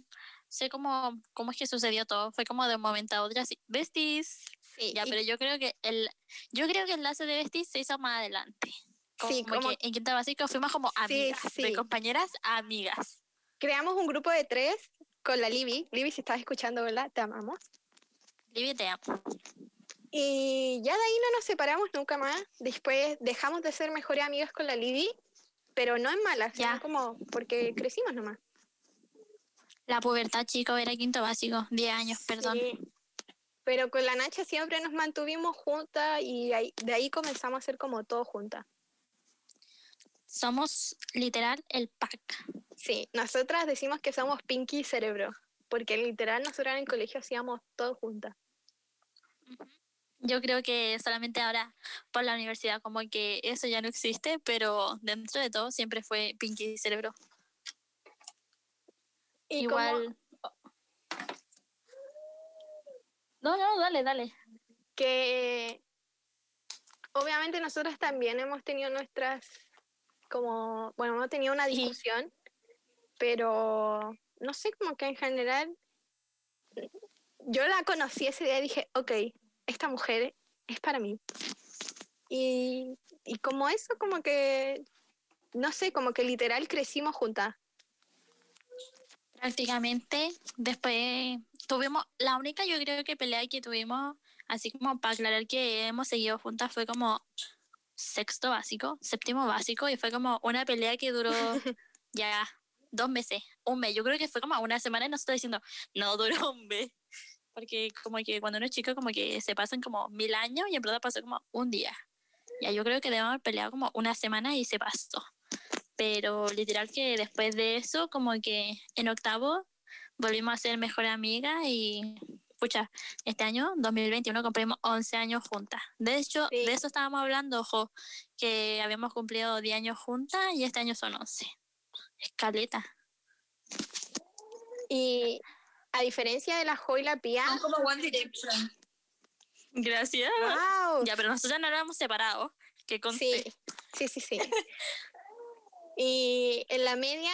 [SPEAKER 2] sé cómo, cómo es que sucedió todo. Fue como de un momento a otro así. Besties.
[SPEAKER 4] sí,
[SPEAKER 2] Ya,
[SPEAKER 4] y-
[SPEAKER 2] pero yo creo que el yo creo que el enlace de Besties se hizo más adelante. Como,
[SPEAKER 4] Sí, como-
[SPEAKER 2] que en quinta básico fuimos como
[SPEAKER 4] Sí,
[SPEAKER 2] amigas, de
[SPEAKER 4] sí.
[SPEAKER 2] compañeras a amigas.
[SPEAKER 4] creamos un grupo de tres con la Libby. Libby, si estás escuchando, ¿verdad? Te amamos.
[SPEAKER 2] Libby, te amo.
[SPEAKER 4] Y ya de ahí no nos separamos nunca más. Después dejamos de ser mejores amigas con la Libby, pero no en malas,
[SPEAKER 2] Ya.
[SPEAKER 4] sino como porque crecimos nomás.
[SPEAKER 2] La pubertad, chico, era quinto básico. 10 años, perdón.
[SPEAKER 4] Sí. Pero con la Nacha siempre nos mantuvimos juntas y de ahí comenzamos a ser como todos juntas.
[SPEAKER 2] Somos literal el pack.
[SPEAKER 4] Sí, nosotras decimos que somos Pinky y Cerebro, porque literal nosotras en el colegio hacíamos todo juntas.
[SPEAKER 2] Yo creo que solamente ahora por la universidad como que eso ya no existe, pero dentro de todo siempre fue Pinky Cerebro.
[SPEAKER 4] Y como-
[SPEAKER 2] Igual. No, no, dale, dale.
[SPEAKER 4] que obviamente nosotras también hemos tenido nuestras, como, bueno, hemos tenido una discusión, pero no sé, como que en general, yo la conocí ese día y dije, ok, esta mujer es para mí. Y, y como eso, como que, no sé, como que literal crecimos juntas.
[SPEAKER 2] Prácticamente después tuvimos, la única yo creo que pelea que tuvimos, así como para aclarar que hemos seguido juntas, fue como sexto básico, séptimo básico, y fue como una pelea que duró ya dos meses, un mes. Yo creo que fue como una semana y nosotros diciendo, no, duró un mes. Porque como que cuando uno es chico, como que se pasan como mil años y en verdad pasó como un día. Ya yo creo que debemos haber peleado como una semana y se pasó. Pero literal que después de eso, como que en octavo volvimos a ser mejor amiga y pucha, este año, 2021, cumplimos 11 años juntas. De hecho,
[SPEAKER 4] Sí.
[SPEAKER 2] de eso estábamos hablando, ojo, que habíamos cumplido 10 años juntas y este año son 11. Escaleta.
[SPEAKER 4] Y a diferencia de la Jo y la Pía,
[SPEAKER 1] Son como One Direction.
[SPEAKER 2] Gracias.
[SPEAKER 4] ¡wow!
[SPEAKER 2] Ya, pero nosotros no éramos separados. Que.
[SPEAKER 4] Sí, sí, sí, sí. y en la media,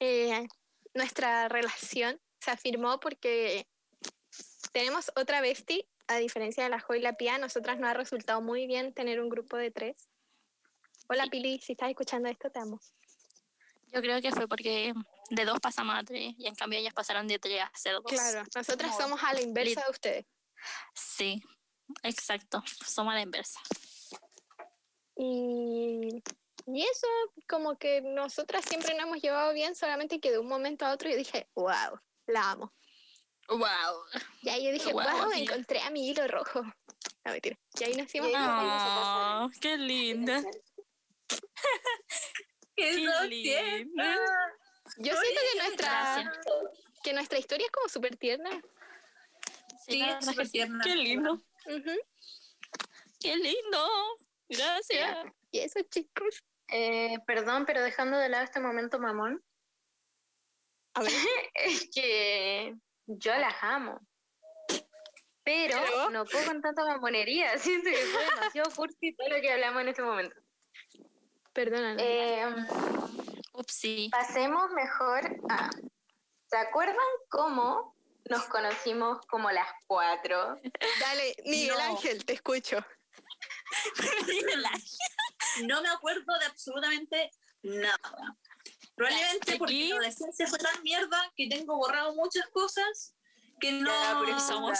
[SPEAKER 4] eh, nuestra relación se afirmó porque tenemos otra bestie, a diferencia de la Jo y la Pía, nosotras nos ha resultado muy bien tener un grupo de tres. Hola
[SPEAKER 2] Sí.
[SPEAKER 4] Pili, si estás escuchando esto, te amo.
[SPEAKER 2] Yo creo que fue porque de dos pasamos a tres y en cambio ellas pasaron de tres a ser dos.
[SPEAKER 4] Claro, nosotras
[SPEAKER 2] como
[SPEAKER 4] somos a la inversa de ustedes.
[SPEAKER 2] Sí, exacto. Somos a la inversa.
[SPEAKER 4] Y, y eso, como que nosotras siempre nos hemos llevado bien, solamente que de un momento a otro yo dije, wow, la amo.
[SPEAKER 2] Wow.
[SPEAKER 4] Y ahí yo dije, wow, encontré a mi hilo rojo. No, mentira. Y ahí nacimos.
[SPEAKER 2] Oh, qué linda.
[SPEAKER 1] ¡Qué
[SPEAKER 2] Qué
[SPEAKER 1] tierna!
[SPEAKER 4] Yo siento que nuestra, que nuestra historia es como súper tierna.
[SPEAKER 1] Sí,
[SPEAKER 2] la
[SPEAKER 1] es súper
[SPEAKER 2] sí.
[SPEAKER 1] tierna.
[SPEAKER 2] Qué lindo.
[SPEAKER 4] Ujú.
[SPEAKER 2] Qué lindo. Gracias.
[SPEAKER 4] Y eso, chicos.
[SPEAKER 3] Eh, perdón, pero dejando de lado este momento mamón,
[SPEAKER 4] A ver.
[SPEAKER 3] es que yo las amo. Pero,
[SPEAKER 4] Pero-
[SPEAKER 3] no puedo con tanta mamonería. Siento que fue demasiado cursi todo lo que hablamos en este momento.
[SPEAKER 4] Perdóname.
[SPEAKER 3] Eh,
[SPEAKER 2] Upsi.
[SPEAKER 3] pasemos mejor a. ¿Se acuerdan cómo nos conocimos como las cuatro?
[SPEAKER 4] Dale, Miguel
[SPEAKER 1] no.
[SPEAKER 4] Ángel, te escucho.
[SPEAKER 1] No me acuerdo de absolutamente nada. Probablemente porque
[SPEAKER 2] Aquí-
[SPEAKER 1] la adolescencia fue tan mierda que tengo borrado muchas cosas que no...
[SPEAKER 3] Ya, pero
[SPEAKER 2] somos.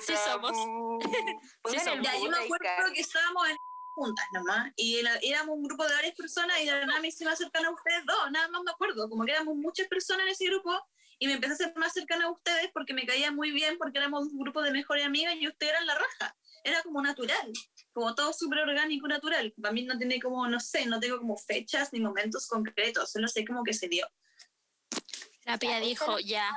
[SPEAKER 2] Sí somos.
[SPEAKER 3] Pongan
[SPEAKER 2] somos.
[SPEAKER 1] Ya, yo me acuerdo que estábamos en juntas nomás y era- éramos un grupo de varias personas y de nada me hice más cercana a ustedes dos, nada más me acuerdo, como que éramos muchas personas en ese grupo y me empecé a ser más cercana a ustedes porque me caían muy bien porque éramos un grupo de mejores amigas y ustedes eran la raja, era como natural, como todo súper orgánico, natural, para mí no tiene como, no sé, no tengo como fechas ni momentos concretos, solo sé como que se dio.
[SPEAKER 2] La pía dijo, ya.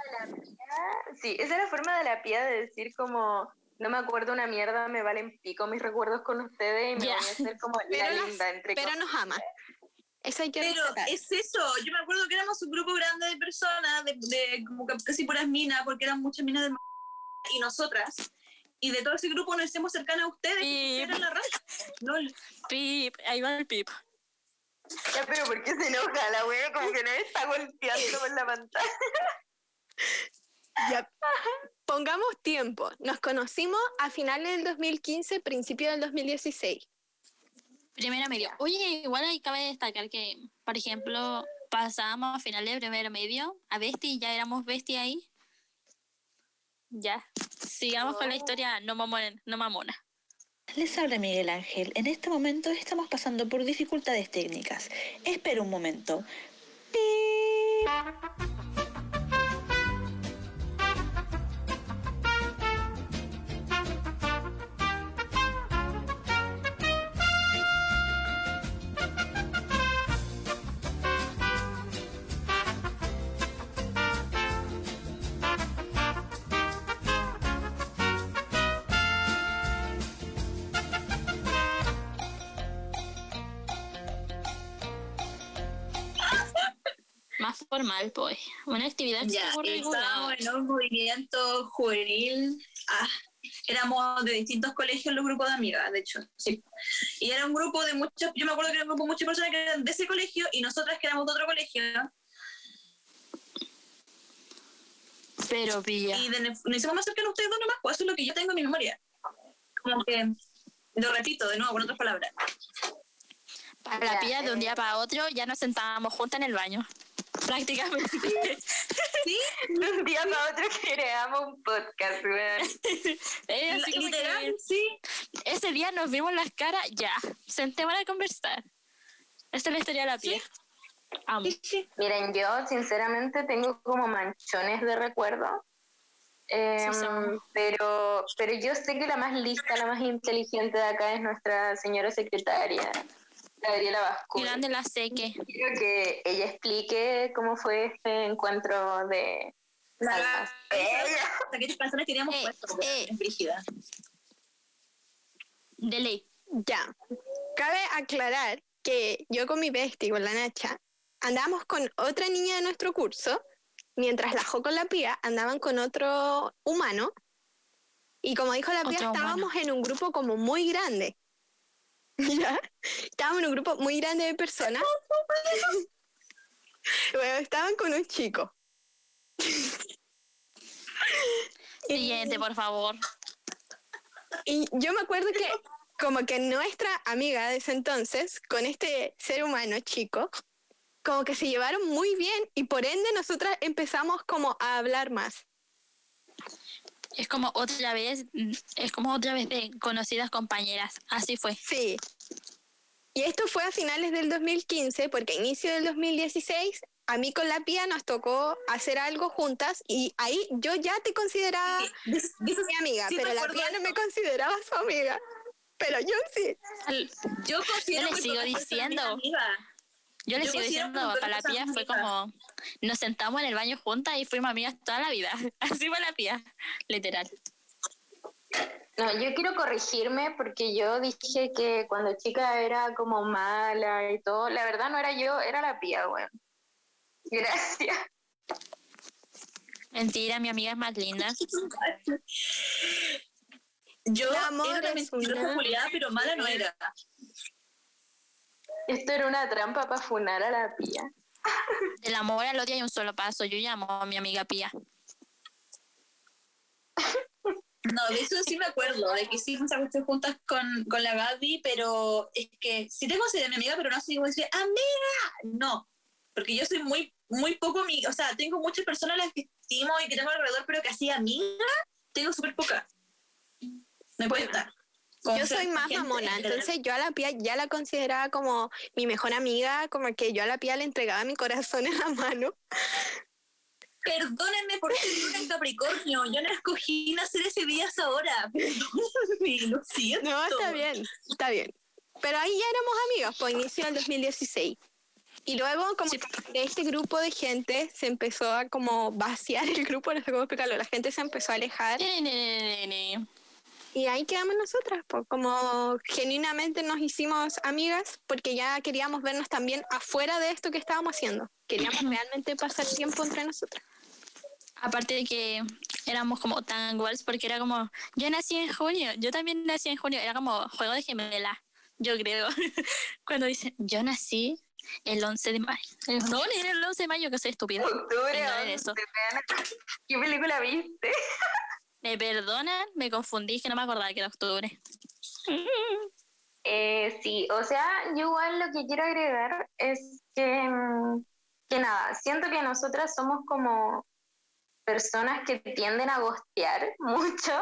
[SPEAKER 3] Sí, esa es la forma de la pía de decir como, no me acuerdo una mierda, me valen pico mis recuerdos con ustedes y me
[SPEAKER 2] Ya.
[SPEAKER 3] voy a hacer como
[SPEAKER 4] Pero
[SPEAKER 3] la linda, entre
[SPEAKER 4] Pero nos ama. Eso hay que
[SPEAKER 1] Pero
[SPEAKER 4] respetar.
[SPEAKER 1] es eso, yo me acuerdo que éramos un grupo grande de personas, de, de como casi puras minas, porque eran muchas minas de y nosotras. Y de todo ese grupo nos hicimos cercanas a ustedes, y la raza. No,
[SPEAKER 2] Pip. Ahí va el pip.
[SPEAKER 3] Ya, pero ¿por qué se enoja la wea? Como que no está golpeando por la pantalla.
[SPEAKER 4] Ya. Pongamos tiempo. Nos conocimos a finales del 2015, principio del 2016.
[SPEAKER 2] Primero medio. Oye, igual ahí cabe destacar que, por ejemplo, pasábamos a final de primero medio a Bestie y ya éramos Bestie ahí. Ya. Sigamos con la historia no mamona. No mamona.
[SPEAKER 5] Les habla Miguel Ángel. En este momento estamos pasando por dificultades técnicas. Espera un momento.
[SPEAKER 2] Más pues. Una actividad
[SPEAKER 1] ya, en un movimiento juvenil. Ah, éramos de distintos colegios los grupos de amigas, de hecho, sí. Y era un grupo de muchos, yo me acuerdo que era un grupo de muchas personas que eran de ese colegio y nosotras que éramos de otro colegio.
[SPEAKER 2] Pero pilla.
[SPEAKER 1] Y de, nos hicimos más cercanos a ustedes dos nomás, pues eso es lo que yo tengo en mi memoria. Como que, lo repito de nuevo, con otras palabras.
[SPEAKER 2] Para la pilla de un
[SPEAKER 3] eh.
[SPEAKER 2] día para otro ya nos sentábamos juntas en el baño. Prácticamente.
[SPEAKER 3] De un día para otro creamos un podcast, weón.
[SPEAKER 2] Eh,
[SPEAKER 1] Literal,
[SPEAKER 2] que
[SPEAKER 1] sí.
[SPEAKER 2] ese día nos vimos las caras, ya. Sentémonos a conversar. Esta es la historia de la. Amo.
[SPEAKER 1] sí, sí.
[SPEAKER 3] Miren, yo sinceramente tengo como manchones de recuerdo. Em,
[SPEAKER 2] somos.
[SPEAKER 3] pero, pero yo sé que la más lista, la más inteligente de acá es nuestra señora secretaria, Gabriela Vasco.
[SPEAKER 2] Grande la seque.
[SPEAKER 3] Quiero que ella explique cómo fue este encuentro de
[SPEAKER 1] La-
[SPEAKER 3] almas. Ella.
[SPEAKER 1] Hasta que canciones teníamos
[SPEAKER 2] Eh,
[SPEAKER 1] puesto,
[SPEAKER 2] eh.
[SPEAKER 1] brígida.
[SPEAKER 2] De ley.
[SPEAKER 4] Ya. Cabe aclarar que yo con mi bestia, con la Nacha, andábamos con otra niña de nuestro curso, mientras la Jo con la Pía andaban con otro humano. Y como dijo la Pía,
[SPEAKER 2] Otro humano.
[SPEAKER 4] estábamos en un grupo como muy grande. ¿Ya? Estábamos en un grupo muy grande de personas. bueno, estaban con un chico.
[SPEAKER 2] Siguiente, por favor.
[SPEAKER 4] Y yo me acuerdo que como que nuestra amiga de ese entonces, con este ser humano chico, como que se llevaron muy bien y por ende nosotras empezamos como a hablar más.
[SPEAKER 2] Es como otra vez, mm, es como otra vez de conocidas compañeras. Así fue.
[SPEAKER 4] Sí. Y esto fue a finales del 2015, porque a inicio del 2016, a mí con la Pía nos tocó hacer algo juntas y ahí yo ya te consideraba mi amiga,
[SPEAKER 1] sí
[SPEAKER 4] pero la Pía no me consideraba su amiga. Pero yo sí.
[SPEAKER 1] Yo considero
[SPEAKER 2] Yo le
[SPEAKER 1] que
[SPEAKER 2] sigo diciendo. Yo le sigo diciendo,
[SPEAKER 1] que
[SPEAKER 2] para la
[SPEAKER 1] nosotros
[SPEAKER 2] pía
[SPEAKER 1] somos
[SPEAKER 2] fue como, nos sentamos en el baño juntas y fuimos amigas toda la vida. Así fue la pía, literal.
[SPEAKER 3] No, yo quiero corregirme porque yo dije que cuando chica era como mala y todo. La verdad no era yo, era la pía, weón. Gracias.
[SPEAKER 2] Mentira, mi amiga es más linda.
[SPEAKER 1] Yo
[SPEAKER 4] Mi amor
[SPEAKER 1] era mentirosa
[SPEAKER 4] una-
[SPEAKER 1] pero mala no era.
[SPEAKER 3] Esto era una trampa para funar a la pía.
[SPEAKER 2] Del amor al odio hay un solo paso. Yo llamo a mi amiga Pía.
[SPEAKER 1] No, de eso sí me acuerdo, de que hicimos juntas con, con la Gaby, pero es que sí te considero mi amiga, pero no soy como decir, amiga, no, porque yo soy muy, muy poco amiga, o sea, tengo muchas personas a las que estimo y que tengo alrededor, pero que así amiga, tengo súper poca. Me cuesta.
[SPEAKER 4] Yo soy más mamona, entonces yo a la Pía ya la consideraba como mi mejor amiga, como que yo a la Pía le entregaba mi corazón en la mano.
[SPEAKER 1] Perdónenme por ser en Capricornio, yo no escogí nacer ese día a esa hora, perdónenme, lo siento.
[SPEAKER 4] No, está bien, está bien. Pero ahí ya éramos amigos, pues inicio del 2016. Y luego, como
[SPEAKER 2] Sí.
[SPEAKER 4] que de este grupo de gente se empezó a como vaciar el grupo, no sé cómo explicarlo, la gente se empezó a alejar
[SPEAKER 2] Ne, ne, ne, ne, ne.
[SPEAKER 4] Y ahí quedamos nosotras, pues como genuinamente nos hicimos amigas porque ya queríamos vernos también afuera de esto que estábamos haciendo. Queríamos realmente pasar tiempo entre nosotras.
[SPEAKER 2] Aparte de que éramos como tan iguales porque era como, yo nací en junio, yo también nací en junio, era como juego de gemela, yo creo. Cuando dicen, yo nací el 11 de mayo. No, era el 11 de mayo, que soy estúpida.
[SPEAKER 3] Octubre,
[SPEAKER 2] Ignoren
[SPEAKER 3] 11,
[SPEAKER 2] eso.
[SPEAKER 3] vean. ¿Qué película viste?
[SPEAKER 2] Me perdonan, me confundí, que no me acordaba que era octubre.
[SPEAKER 3] Eh, sí, o sea, yo igual lo que quiero agregar es que, mm, que nada, siento que nosotras somos como personas que tienden a gostear mucho,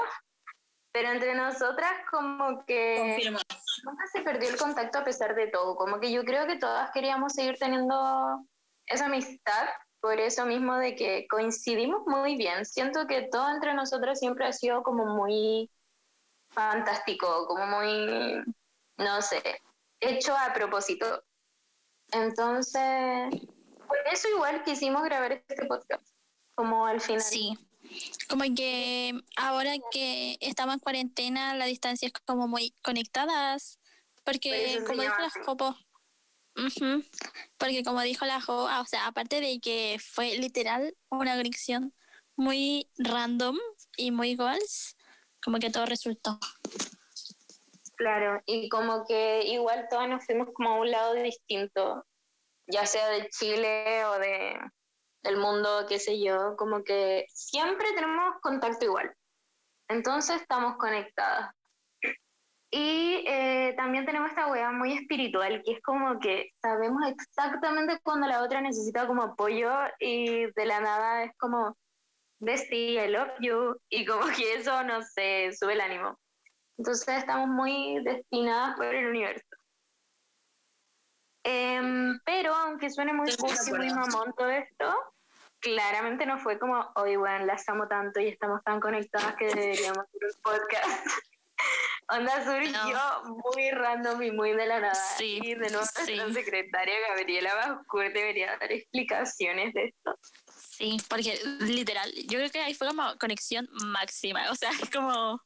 [SPEAKER 3] pero entre nosotras como que
[SPEAKER 1] Confirmo.
[SPEAKER 3] nunca se perdió el contacto a pesar de todo, como que yo creo que todas queríamos seguir teniendo esa amistad, por eso mismo de que coincidimos muy bien, siento que todo entre nosotras siempre ha sido como muy fantástico, como muy no sé, hecho a propósito. Entonces, por eso igual quisimos grabar este podcast, como al final.
[SPEAKER 2] Sí. Como que ahora que estamos en cuarentena, la distancia es como muy conectadas.
[SPEAKER 3] Por
[SPEAKER 2] Porque, como
[SPEAKER 3] llama
[SPEAKER 2] la. Porque como dijo la Jo, ah, o sea, aparte de que fue literal una conexión muy random y muy goals, como que todo resultó.
[SPEAKER 3] Claro, y como que igual todas nos fuimos como a un lado distinto, ya sea de Chile o de del mundo, qué sé yo, como que siempre tenemos contacto igual. Entonces estamos conectadas. Y eh, también tenemos esta wea muy espiritual, que es como que sabemos exactamente cuando la otra necesita como apoyo y de la nada es como, bestie, I love you, y como que eso, no sé, sube el ánimo. Entonces estamos muy destinadas por el universo. Em, pero aunque suene muy cursi, muy mamón todo esto, claramente no fue como, hoy bueno, las amo tanto y estamos tan conectadas que deberíamos hacer un podcast. Onda surgió muy random y muy de la nada.
[SPEAKER 2] Sí,
[SPEAKER 3] y de nuevo nuestra
[SPEAKER 2] sí.
[SPEAKER 3] secretaria Gabriela Bascour debería dar explicaciones de esto.
[SPEAKER 2] Sí, porque literal, yo creo que ahí fue como conexión máxima. O sea, es como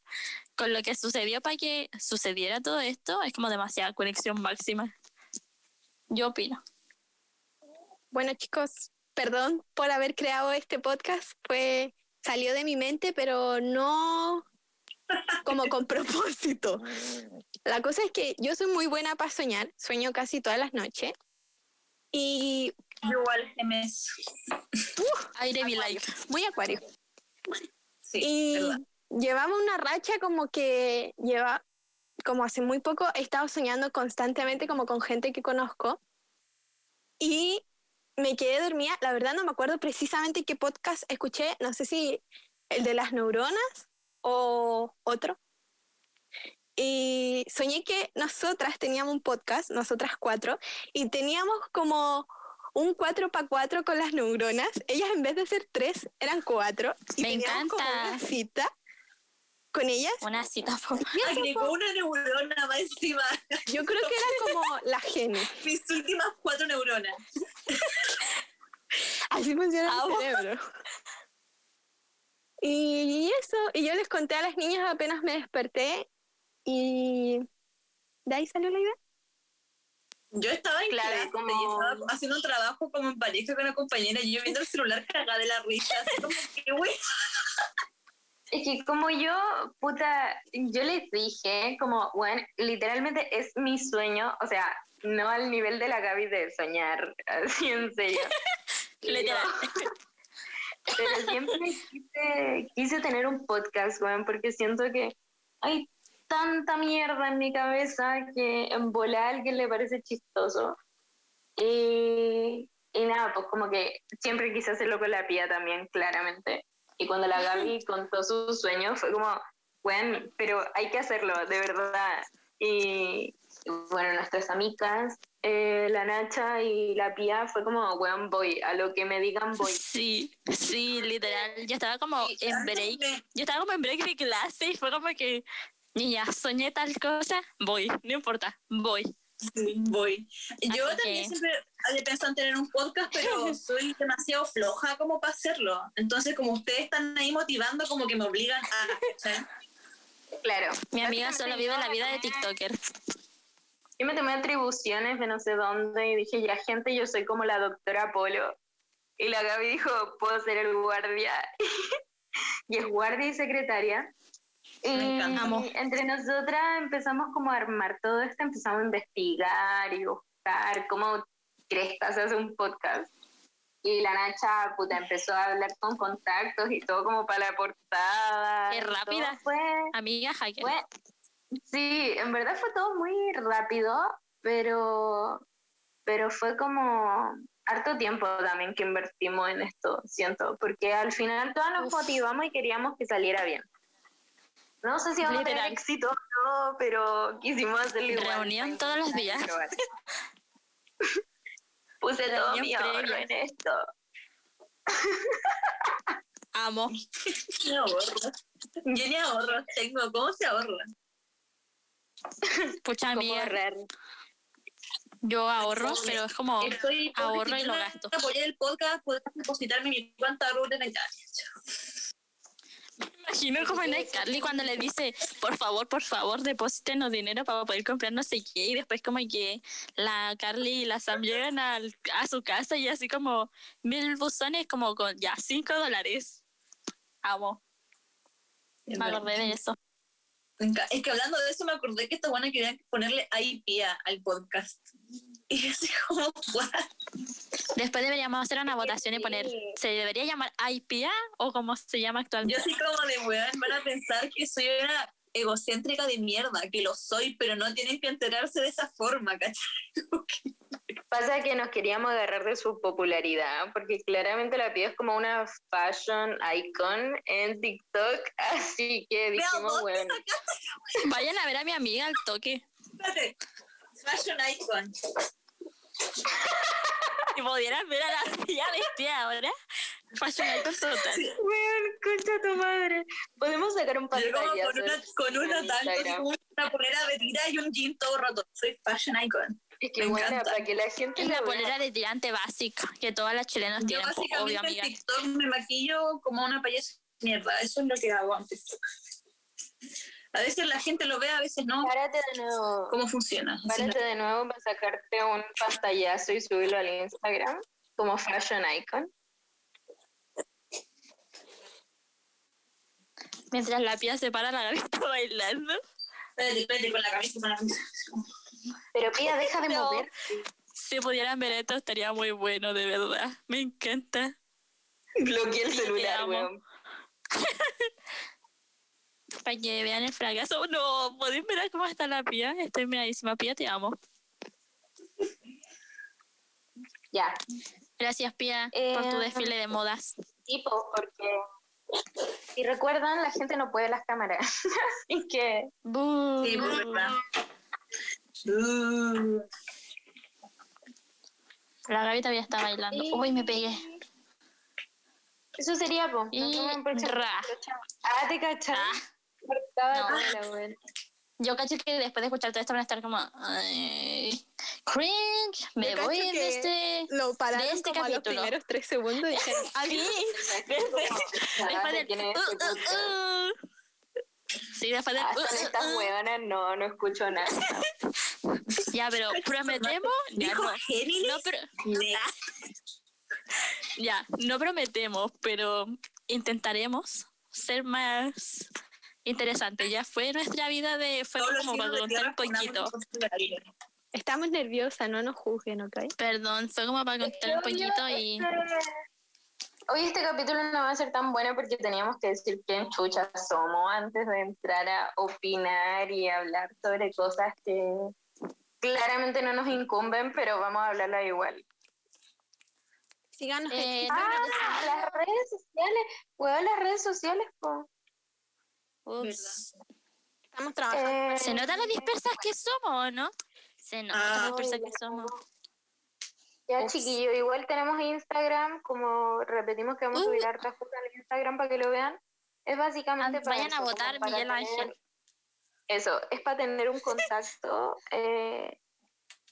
[SPEAKER 2] con lo que sucedió para que sucediera todo esto, es como demasiada conexión máxima. Yo opino.
[SPEAKER 4] Bueno, chicos, perdón por haber creado este podcast. Fue, salió de mi mente, pero no como con propósito. La cosa es que yo soy muy buena para soñar, sueño casi todas las noches. Y
[SPEAKER 1] Igual, MS.
[SPEAKER 2] Aire like.
[SPEAKER 4] muy acuario.
[SPEAKER 1] Sí,
[SPEAKER 4] y
[SPEAKER 1] verdad.
[SPEAKER 4] llevaba una racha como que lleva, como hace muy poco, he estado soñando constantemente como con gente que conozco. Y me quedé dormida. La verdad no me acuerdo precisamente qué podcast escuché. No sé si el de las neuronas o otro.
[SPEAKER 6] y soñé que nosotras teníamos un podcast, nosotras cuatro, y teníamos como un 4 para 4 con las neuronas. Ellas en vez de ser tres, eran cuatro. Y
[SPEAKER 2] Me
[SPEAKER 6] teníamos como
[SPEAKER 2] encanta.
[SPEAKER 6] una cita con ellas.
[SPEAKER 2] Una cita por...
[SPEAKER 1] Agregó una neurona más encima.
[SPEAKER 6] Yo creo que era como la gene.
[SPEAKER 1] Mis últimas cuatro neuronas.
[SPEAKER 6] Así funciona el cerebro. Y eso, y yo les conté a las niñas apenas me desperté y de ahí salió la idea.
[SPEAKER 1] Yo estaba en
[SPEAKER 3] Claro,
[SPEAKER 1] clase
[SPEAKER 3] como-
[SPEAKER 1] y estaba haciendo un trabajo como en pareja con una compañera y yo viendo el celular cagada de la risa. Así como que, güey,
[SPEAKER 3] Es que como yo, puta, yo les dije, como, bueno, literalmente es mi sueño, o sea, no al nivel de la Gaby de soñar, así en serio.
[SPEAKER 2] Literal.
[SPEAKER 3] Pero siempre quise, quise tener un podcast, weón, porque siento que hay tanta mierda en mi cabeza que en volar a alguien le parece chistoso. Y, y nada, pues como que siempre quise hacerlo con la pía también, claramente. Y cuando la Gaby contó su sueño fue como, bueno, pero hay que hacerlo, de verdad. Y bueno, nuestras amigas, eh, la Nacha y la Pía, fue como, weón, voy, a lo que me digan voy.
[SPEAKER 2] Sí, sí, literal. Yo estaba como
[SPEAKER 1] Sí,
[SPEAKER 2] en break. Yo estaba como en break de clase y fue como que, niña, soñé tal cosa, voy, no importa, voy.
[SPEAKER 1] Sí, voy. Yo
[SPEAKER 2] Así
[SPEAKER 1] también
[SPEAKER 2] que-
[SPEAKER 1] siempre había pensado en tener un podcast, pero soy demasiado floja como para hacerlo. Entonces, como ustedes están ahí motivando, como que me obligan a...
[SPEAKER 3] Claro.
[SPEAKER 2] Mi amiga solo vive la vida de TikToker.
[SPEAKER 3] Yo me tomé atribuciones de no sé dónde y dije, ya gente, yo soy como la doctora Polo. Y la Gaby dijo, puedo ser el guardia. y es guardia y secretaria. Y entre nosotras empezamos como a armar todo esto, empezamos a investigar y buscar cómo cresta se hace un podcast. Y la Nacha, puta, empezó a hablar con contactos y todo como para la portada.
[SPEAKER 2] Qué rápida.
[SPEAKER 3] Fue,
[SPEAKER 2] Amiga hacker.
[SPEAKER 3] fue- sí, en verdad fue todo muy rápido, pero, pero fue como harto tiempo también que invertimos en esto, siento, porque al final todas nos
[SPEAKER 2] Uf.
[SPEAKER 3] motivamos y queríamos que saliera bien. No sé si vamos a tener éxito o no, pero quisimos hacerlo igual.
[SPEAKER 2] Reunión todos los días.
[SPEAKER 3] Puse todo mi ahorro
[SPEAKER 2] previa.
[SPEAKER 3] en esto.
[SPEAKER 2] Amo.
[SPEAKER 1] Yo ni ahorros tengo. ¿Cómo se ahorra?
[SPEAKER 2] Pucha
[SPEAKER 3] ¿Cómo
[SPEAKER 2] amiga,
[SPEAKER 3] ahorrar?
[SPEAKER 2] yo ahorro, pero es como
[SPEAKER 1] Estoy
[SPEAKER 2] ahorro y lo gasto.
[SPEAKER 1] apoyar el podcast, puedes depositarme mi cuenta Rubén en Italia.
[SPEAKER 2] imagino como en Carly cuando le dice, por favor, por favor, deposítenos dinero para poder comprar no sé qué. Y después como que la Carly y la Sam llegan al- a su casa y así como mil buzones como con ya cinco dólares. Amo. Me acordé de eso.
[SPEAKER 1] Es que hablando de eso me acordé que esta buena quería ponerle IP al podcast. Y así como, what?
[SPEAKER 2] Después deberíamos hacer una votación y poner, ¿se debería llamar IPA o como se llama
[SPEAKER 1] Yo
[SPEAKER 2] actualmente?
[SPEAKER 1] así como de weón, van a pensar que soy una egocéntrica de mierda, que lo soy, pero no tienen que enterarse de esa forma, ¿cachai?
[SPEAKER 3] Pasa que nos queríamos agarrar de su popularidad, porque claramente la pía es como una fashion icon en TikTok, así que dijimos,
[SPEAKER 1] ¿dónde
[SPEAKER 3] bueno,
[SPEAKER 2] Vayan a ver a mi amiga al toque.
[SPEAKER 1] Espérate. Fashion icon.
[SPEAKER 2] Si pudieran ver a la tía vestida ahora, fashion icon total.
[SPEAKER 3] weón, concha tu madre. Podemos sacar un
[SPEAKER 1] Yo como
[SPEAKER 3] pantallazo.
[SPEAKER 1] con una, con una
[SPEAKER 3] en
[SPEAKER 1] como una polera de tira y un jean todo roto. Soy fashion icon.
[SPEAKER 3] Es que
[SPEAKER 1] me
[SPEAKER 3] bueno,
[SPEAKER 1] encanta.
[SPEAKER 3] para que la gente
[SPEAKER 2] Es la polera de tirante básica que todas las chilenas
[SPEAKER 1] Yo
[SPEAKER 2] tienen, po,
[SPEAKER 1] básicamente
[SPEAKER 2] obvio,
[SPEAKER 1] en. TikTok me maquillo como una payasa de mierda. Eso es lo que hago antes. A veces la gente lo ve, a veces no.
[SPEAKER 3] Párate de nuevo.
[SPEAKER 1] ¿Cómo funciona?
[SPEAKER 3] Párate de nuevo para sacarte un pantallazo y subirlo al Instagram como fashion icon.
[SPEAKER 2] Mientras la pía se para, la está bailando.
[SPEAKER 1] Espérate, espérate, con la camisa. Con la camisa.
[SPEAKER 3] Pero Pía, deja de
[SPEAKER 2] No.
[SPEAKER 3] mover.
[SPEAKER 2] Si pudieran ver esto, estaría muy bueno, de verdad. Me encanta.
[SPEAKER 3] Bloqueé el celular, weón.
[SPEAKER 2] Para que vean el fracaso. No, ¿podéis ver cómo está la pía? Estoy miradísima. Pía, te amo.
[SPEAKER 3] Ya,
[SPEAKER 2] Gracias, Pía, por tu
[SPEAKER 3] Eh,
[SPEAKER 2] desfile de modas.
[SPEAKER 3] tipo, porque Y recuerdan, la gente no puede las cámaras. Así que
[SPEAKER 2] Bu.
[SPEAKER 1] Sí,
[SPEAKER 2] La Gaby todavía está bailando. Uy, me pegué.
[SPEAKER 3] eso sería, po. Nos
[SPEAKER 2] Y
[SPEAKER 3] vemos en el próximo
[SPEAKER 2] ra.
[SPEAKER 3] capítulo. Ah, te cachai.
[SPEAKER 2] Ah. Yo cacho que después de escuchar todo esto van a estar como. ay, cringe. Me voy de este.
[SPEAKER 6] Lo pararon
[SPEAKER 2] De este
[SPEAKER 6] como a los
[SPEAKER 2] capítulo.
[SPEAKER 6] primeros tres segundos y dijeron,
[SPEAKER 2] uh. Sí, después del.
[SPEAKER 3] Ah,
[SPEAKER 2] uh, uh,
[SPEAKER 3] estas hueonas no, no escucho nada.
[SPEAKER 2] Ya, pero prometemos. Ya,
[SPEAKER 1] Dijo
[SPEAKER 2] no. Pero. Ya, no prometemos, pero intentaremos ser más interesantes. Ya fue nuestra vida de. Fue
[SPEAKER 1] todos
[SPEAKER 2] como para contar un poquito.
[SPEAKER 6] Estamos nerviosas, no nos juzguen, ¿ok?
[SPEAKER 2] Perdón, fue como para contar un poquito y.
[SPEAKER 3] Hoy este capítulo no va a ser tan bueno porque teníamos que decir quién chucha somos antes de entrar a opinar y hablar sobre cosas que claramente no nos incumben, pero vamos a hablarla igual.
[SPEAKER 6] Síganos
[SPEAKER 2] Eh,
[SPEAKER 6] en
[SPEAKER 3] Ah, las redes sociales, huevón, las redes sociales, po.
[SPEAKER 2] Ups.
[SPEAKER 6] Estamos trabajando.
[SPEAKER 3] Eh,
[SPEAKER 2] ¿Se nota lo dispersas que somos o no? Se nota
[SPEAKER 1] Ah.
[SPEAKER 2] lo dispersas que somos.
[SPEAKER 3] Ya,
[SPEAKER 2] Ups.
[SPEAKER 3] chiquillo, igual tenemos Instagram, como repetimos que vamos a subir
[SPEAKER 2] Uh.
[SPEAKER 3] hartas cosas en Instagram para que lo vean. Es básicamente
[SPEAKER 2] Ah,
[SPEAKER 3] para
[SPEAKER 2] vayan a
[SPEAKER 3] eso,
[SPEAKER 2] votar,
[SPEAKER 3] para
[SPEAKER 2] Miguel
[SPEAKER 3] tener-
[SPEAKER 2] Ángel.
[SPEAKER 3] Eso, es para tener un contacto, eh,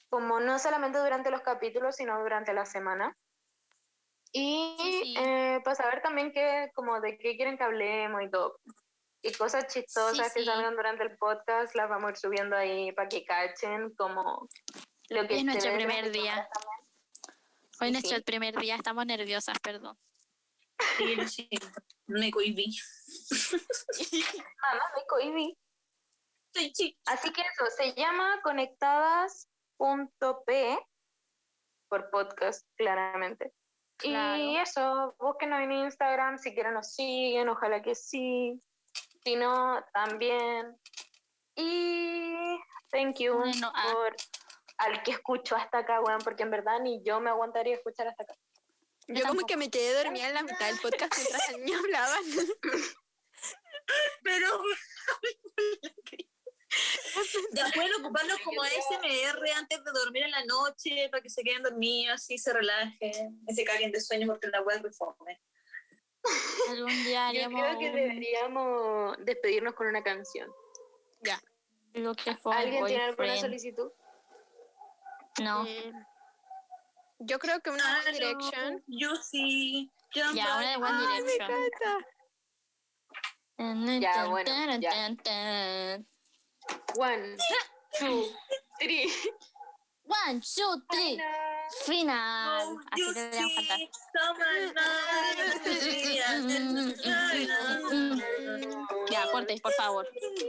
[SPEAKER 3] como no solamente durante los capítulos, sino durante la semana. Y
[SPEAKER 2] Sí, sí.
[SPEAKER 3] eh, para saber también qué, como de qué quieren que hablemos y todo. Y cosas chistosas
[SPEAKER 2] Sí,
[SPEAKER 3] que
[SPEAKER 2] sí.
[SPEAKER 3] salgan durante el podcast las vamos a ir subiendo ahí para que cachen como lo que
[SPEAKER 2] Es nuestro primer día. Hoy
[SPEAKER 3] Sí,
[SPEAKER 2] nuestro
[SPEAKER 3] sí.
[SPEAKER 2] primer día, estamos nerviosas, perdón.
[SPEAKER 1] Sí, siento. Me cohibí.
[SPEAKER 3] Mamá, me cohibí. Así que eso, se llama conectadas.p por podcast, claramente.
[SPEAKER 2] Claro.
[SPEAKER 3] Y eso, búsquenos en Instagram, si quieren nos siguen, ojalá que sí. Si no, también. Y thank you
[SPEAKER 2] Bueno, ah.
[SPEAKER 3] por al que escucho hasta acá, weón, porque en verdad ni yo me aguantaría escuchar hasta acá.
[SPEAKER 6] Yo como que me quedé dormida en la mitad del podcast mientras las niñas hablaban.
[SPEAKER 1] Pero. Ya pueden ocuparlo como SMR antes de dormir en la noche para que se queden dormidos, así se relajen, y se caguen de sueño porque la web reforme.
[SPEAKER 2] Algún día
[SPEAKER 3] Yo creo que deberíamos despedirnos con una canción.
[SPEAKER 2] lo que fue
[SPEAKER 3] ¿Alguien tiene alguna solicitud?
[SPEAKER 2] No,
[SPEAKER 6] Eh, Yo creo que una One Direction.
[SPEAKER 1] Yo sí. Jump
[SPEAKER 2] ya, una de. One Direction.
[SPEAKER 3] Ya, bueno, ya. One, two, three.
[SPEAKER 2] One, two, three. Final.
[SPEAKER 1] Oh,
[SPEAKER 2] Así deberían cantar. Ya, corte, por favor.